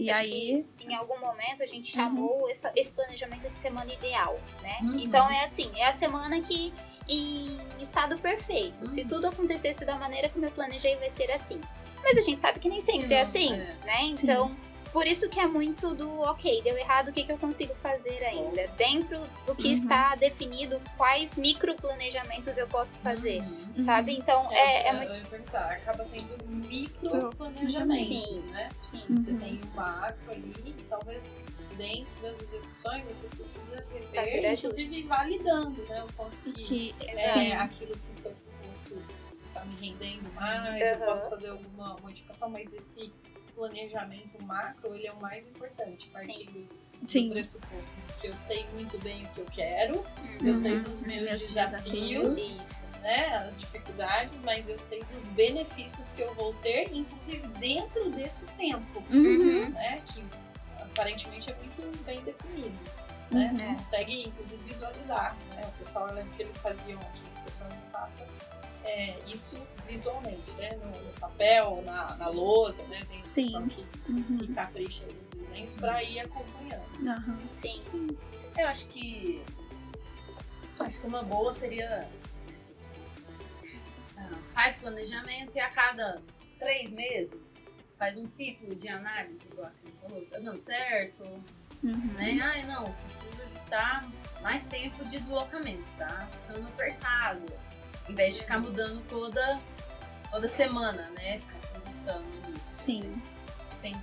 E Acho aí. Em algum momento a gente Uhum. chamou essa- esse planejamento de semana ideal, né? Uhum. Então é assim, é a semana que em estado perfeito. Uhum. Se tudo acontecesse da maneira como eu planejei, vai ser assim. Mas a gente sabe que nem sempre é assim, é. né? Então, por isso que é muito do ok, deu errado, o que, que eu consigo fazer ainda? Dentro do que Uhum. está definido, quais micro planejamentos eu posso fazer, Uhum. sabe? Então, é, é eu- muito. perguntar, acaba tendo micro planejamentos, Sim. né? Sim. Você Uhum. tem um macro ali e talvez dentro das execuções você precisa rever, inclusive validando, né? O quanto que, Que, é, sim. aquilo que foi proposto tá me rendendo mais, eu posso fazer alguma modificação, mas esse planejamento macro, ele é o mais importante, partindo do Sim. pressuposto de que eu sei muito bem o que eu quero, Uhum. eu sei dos Meus meus desafios. desafios, né, as dificuldades, mas eu sei dos benefícios que eu vou ter, inclusive dentro desse tempo, Uhum. né, que aparentemente é muito bem definido. Né? Uhum. Você consegue, inclusive, visualizar. Né? O pessoal, eu lembro que eles faziam aqui, o pessoal me passa é, isso visualmente, né? no, no papel, na, na Sim. lousa, né? tem Sim. que, Uhum. que capricha nos desenhos para ir acompanhando. Aham. Sim. Eu acho que. Acho que uma boa seria. ah, faz planejamento e a cada três meses faz um ciclo de análise, igual a Cris falou, tá dando certo, Uhum. né? Ai, não, preciso ajustar mais tempo de deslocamento, tá? Ficando apertado. Em vez de ficar mudando toda, toda semana, né? Ficar se ajustando nisso. Sim. Mas Tem,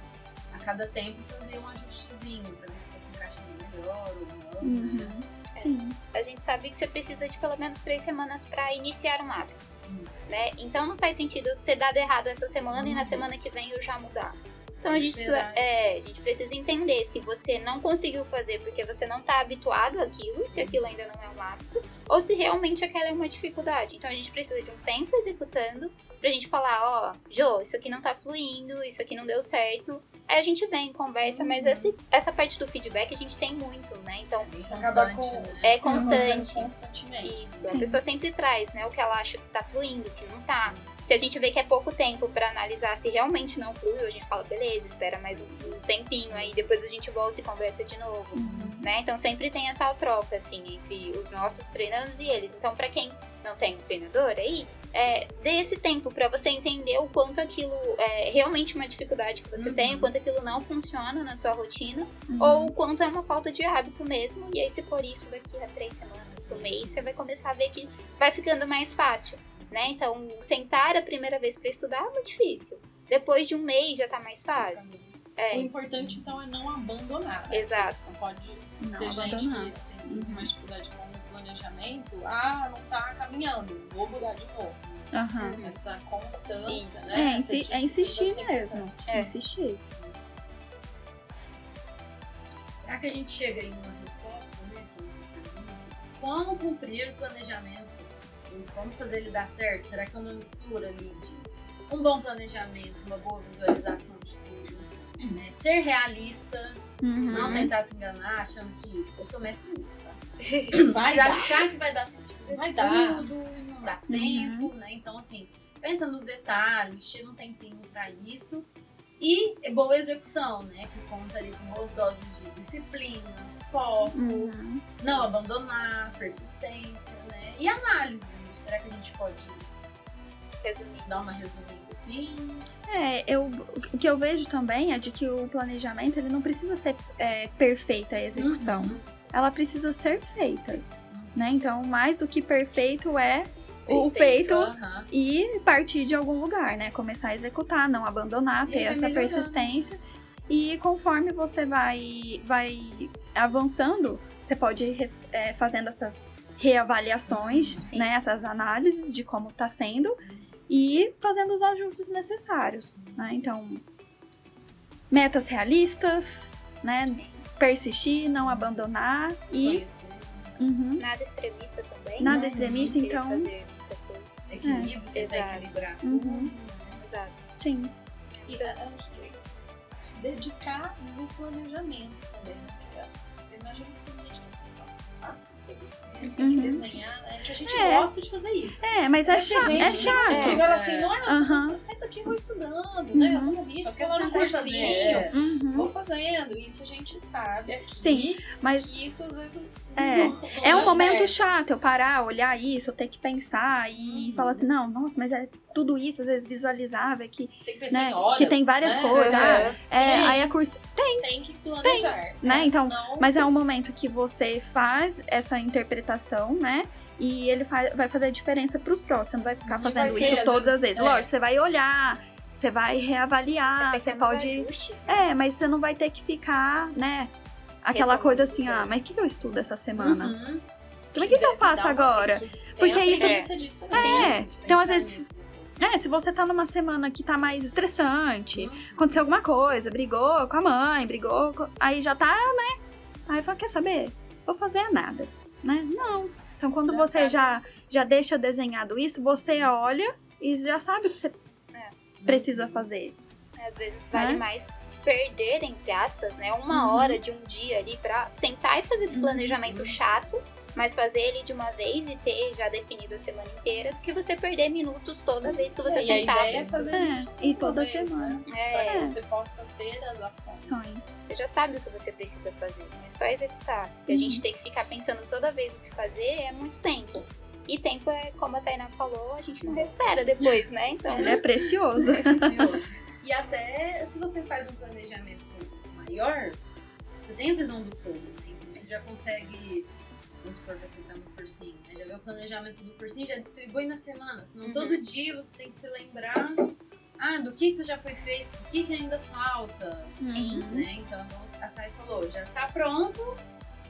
a cada tempo fazer um ajustezinho pra ver se tá se encaixando melhor ou não. né? Uhum. Sim. a gente sabe que você precisa de pelo menos três semanas para iniciar um hábito, Hum. né? Então não faz sentido ter dado errado essa semana e na Uhum. semana que vem eu já mudar. Então a gente precisa, é, a gente precisa entender se você não conseguiu fazer porque você não está habituado àquilo, se aquilo ainda não é um hábito, ou se realmente aquela é uma dificuldade. Então a gente precisa de um tempo executando pra gente falar, ó, Jô, isso aqui não tá fluindo, isso aqui não deu certo. Aí a gente vem, conversa, mas Uhum. esse, essa parte do feedback a gente tem muito, né? Então Isso acaba constante, com- é Constante. Isso, Sim. a pessoa sempre traz, né, o que ela acha que tá fluindo, o que não tá. Se a gente vê que é pouco tempo pra analisar se realmente não fluiu, a gente fala, beleza, espera mais um, tempinho aí, depois a gente volta e conversa de novo, Uhum. né? Então sempre tem essa troca, assim, entre os nossos treinandos e eles. Então, pra quem não tem um treinador aí, é, dê esse tempo para você entender o quanto aquilo é realmente uma dificuldade que você Uhum. tem, o quanto aquilo não funciona na sua rotina, Uhum. ou o quanto é uma falta de hábito mesmo. E aí, se for isso daqui a três semanas, um mês, você vai começar a ver que vai ficando mais fácil, né? Então, sentar a primeira vez para estudar é muito difícil. Depois de um mês já tá mais fácil. O É, importante, então, é não abandonar. Né? exato. Não pode Não ter gente abandonar. que assim, tem mais dificuldade com o planejamento. Ah, não tá caminhando, vou mudar de novo. Aham. Essa constância, Isso. né? É, insi- é insistir mesmo. sempre É. Insistir. Será que a gente chega em uma resposta, né? Como cumprir o planejamento estudos? Como fazer ele dar certo? Será que é uma mistura ali de um bom planejamento, uma boa visualização de tudo? né? Ser realista, Uhum. não tentar se enganar achando que eu sou mestre nisso, tá? Vai dar. achar que vai dar fazer Vai dar. tudo não dá Uhum. tempo, né? Então, assim, pensa nos detalhes, tira um tempinho pra isso. E é boa execução, né? Que conta ali com boas doses de disciplina, foco, Uhum. não abandonar, persistência, né? E análise. Será que a gente pode Resumindo. dar uma resumida assim? É, eu, o que eu vejo também é de que o planejamento ele não precisa ser é, perfeita a execução. Uhum. Ela precisa ser feita. Né? Então, mais do que perfeito é o feito e partir de algum lugar, né? Começar a executar, não abandonar, ter essa melhorando. persistência. E conforme você vai, vai avançando, você pode ir é, fazendo essas reavaliações, Sim. né? Essas análises de como está sendo e fazendo os ajustes necessários, né? Então, metas realistas, né? Sim. Persistir, não abandonar e uhum, Nada extremista também. Nada né? extremista, então- fazer coisa. equilíbrio, tentar Exato. equilibrar. uhum, Exato. sim. E é, se dedicar no planejamento também, né? Eu imagino que tem gente que assim, nossa, sabe mesmo, tem que Uhum. desenhar, né? Que a gente É. gosta de fazer isso. É, mas é ter chato. gente É que- chato. Que assim, não é, eu sento aqui e vou estudando, né? Eu tô no ritmo, Só vou quero lá no sentar e fazer, cursinho, é. Uhum. vou fazendo. Isso a gente sabe aqui. Sim, Mas que isso às vezes É. não- não é um momento certo. chato eu parar, olhar isso, eu ter que pensar e Uhum. falar assim, não, nossa, mas é tudo isso, às vezes visualizável, que, Tem que né, em horas, que tem várias né? coisas. Aham. É, aí a curso. Tem que planejar. né? Então, Senão- Mas é um momento que você faz essa interpretação, né? E ele fa- vai fazer a diferença pros próximos. Você não vai ficar fazendo vai isso ser, às todas as vezes, é. Lógico, você vai olhar, você vai reavaliar, Você você pode. ajustes, né? É, mas você não vai ter que ficar, né? Aquela Retomando coisa assim, tudo. ah, mas o que que eu estudo essa semana? Uhum. Como é que, que eu faço agora? tem que ter Porque a isso- presença disso. É, Sim, então às vezes-. É, se você tá numa semana que tá mais estressante, Uhum. aconteceu alguma coisa, brigou com a mãe, brigou, com... aí já tá, né? Aí fala, quer saber? Vou fazer nada, né? Não. Então quando Já você sabe. já, já deixa desenhado isso, você olha e já sabe o que você precisa fazer. Às vezes vale Né? mais perder, entre aspas, né? Uma Uhum. hora de um dia ali pra sentar e fazer esse Uhum. planejamento chato, mas fazer ele de uma vez e ter já definido a semana inteira, do que você perder minutos toda vez que você É, e a sentar. ideia é fazer É, isso e toda vez, semana. Né? Para É, que você possa ter as ações. Você já sabe o que você precisa fazer, né? é só executar. Se a Uhum. gente tem que ficar pensando toda vez o que fazer, é muito tempo. E tempo é, como a Tainá falou, a gente não recupera depois, né? Então, Ele é precioso. Precioso. E até se você faz um planejamento maior, você tem a visão do todo, né? Então você já consegue, vamos supor eu tô no cursinho, né? já vê o planejamento do cursinho, já distribui na semana. Senão Uhum. todo dia você tem que se lembrar ah, do que, que já foi feito, do que, que ainda falta. Sim. Uhum. Né? Então, a Thay falou, já tá pronto,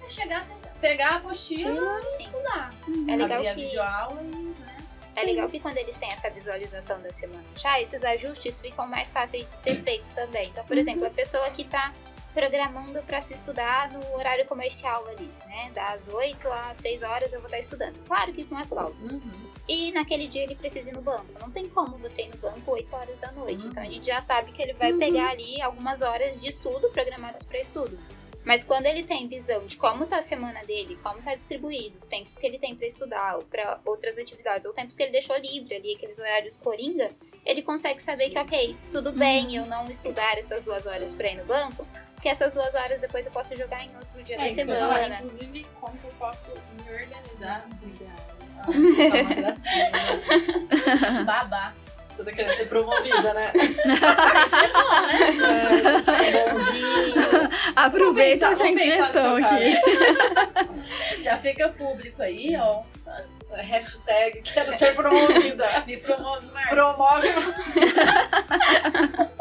é chegar, sentar, pegar a apostila e estudar. é legal Abrir a que videoaula e, né? É legal que quando eles têm essa visualização da semana já, esses ajustes ficam mais fáceis de ser feitos também. Então, por Uhum. exemplo, a pessoa que tá programando para se estudar no horário comercial ali, né? Das 8 às 6 horas eu vou estar estudando. Claro que com as pausas. Uhum. E naquele dia ele precisa ir no banco. Não tem como você ir no banco 8 horas da noite. Uhum. Então a gente já sabe que ele vai Uhum. pegar ali algumas horas de estudo programadas para estudo. Mas quando ele tem visão de como tá a semana dele, como tá distribuído, os tempos que ele tem para estudar ou para outras atividades, ou tempos que ele deixou livre ali, aqueles horários coringa, ele consegue saber que, ok, tudo bem eu não estudar essas duas horas para ir no banco, porque essas duas horas depois eu posso jogar em outro dia É da isso que eu ia falar, semana. inclusive, como que eu posso me organizar, obrigada, Ah, você tá uma gracinha, gente. Babá. Você tá querendo ser promovida, né? É bom, né? É, são bonzinhos. Aproveita gente gestão aqui. Já fica público aí, ó. Hashtag quero ser promovida. Me promove mais. Promove.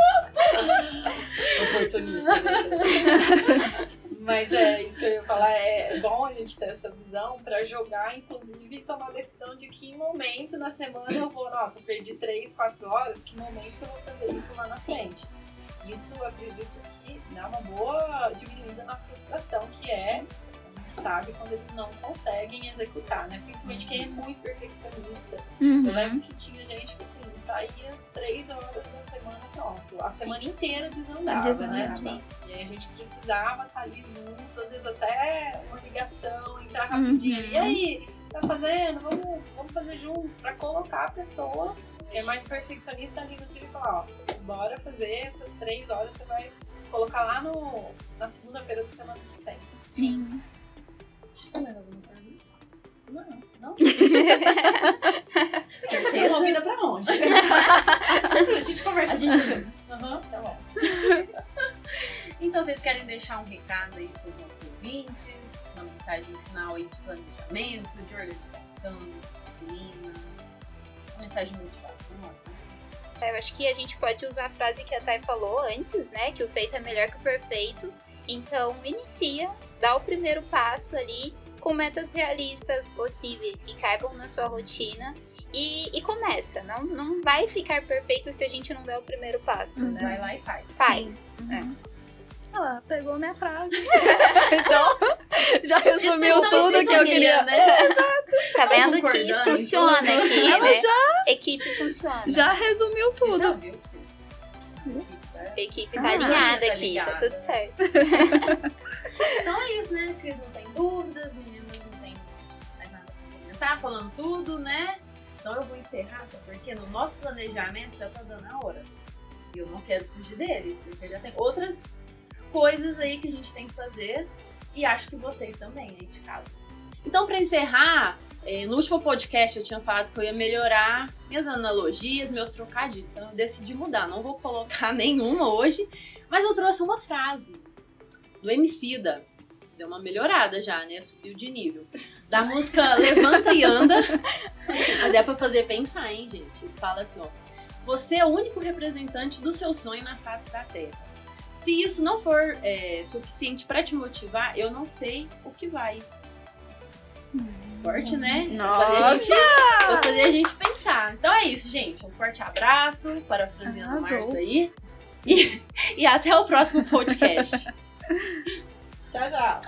Oportunista. né? Mas é isso que eu ia falar. É bom a gente ter essa visão pra jogar, inclusive, e tomar a decisão de que momento na semana eu vou, nossa, perdi 3, 4 horas, que momento eu vou fazer isso lá na frente. Isso eu acredito que dá uma boa diminuída na frustração, que é, gente sabe, quando eles não conseguem executar, né? Principalmente quem é muito perfeccionista. Eu lembro que tinha gente que assim, saía três horas da semana pronto. A semana inteira desandava, Desandava, né? sim. E aí a gente precisava estar ali junto, às vezes até uma ligação, entrar rapidinho ali. E aí, tá fazendo? Vamos, vamos fazer junto pra colocar a pessoa que é mais perfeccionista ali no trio e falar, ó, bora fazer essas três horas, você vai colocar lá no, na segunda-feira da semana que vem. Sim. Não, não. Você quer ser promovida pra onde? A gente conversa. A gente- Aham, tá bom. Então, vocês querem deixar um recado aí para os nossos ouvintes? Uma mensagem final aí de planejamento, de organização, de disciplina? Uma mensagem nossa. né? Eu acho que a gente pode usar a frase que a Thay falou antes, né? Que o feito é melhor que o perfeito. Então, inicia, dá o primeiro passo ali com metas realistas possíveis que caibam na sua rotina e, e começa. Não, não vai ficar perfeito se a gente não der o primeiro passo, Vai né? lá e faz. Faz. Uhum. Ela pegou minha frase. então, já resumiu tudo que eu queria. Né? Tá vendo que funciona então? aqui, Ela né? já, Equipe funciona. já resumiu já tudo. viu? Equipe Ah, tá alinhada tá aqui, tá tudo certo. Então é isso, né? Cris não tem dúvidas, meninas comentar, falando tudo, né? Então eu vou encerrar, sabe porque no nosso planejamento já tá dando a hora. E eu não quero fugir dele, porque já tem outras coisas aí que a gente tem que fazer e acho que vocês também aí de casa. Então, pra encerrar, eh, no último podcast eu tinha falado que eu ia melhorar minhas analogias, meus trocadilhos. Então eu decidi mudar. Não vou colocar nenhuma hoje, mas eu trouxe uma frase do Emicida. Deu uma melhorada já, né? Subiu de nível. Da música Levanta e Anda. Mas é pra fazer pensar, hein, gente? Fala assim, ó. Você é o único representante do seu sonho na face da Terra. Se isso não for é, suficiente pra te motivar, eu não sei o que vai. Forte, né? Pra fazer, a gente, fazer a gente pensar. Então é isso, gente. Um forte abraço para a Franzina do Arrasou. Março aí. E, e até o próximo podcast. ciao, ciao.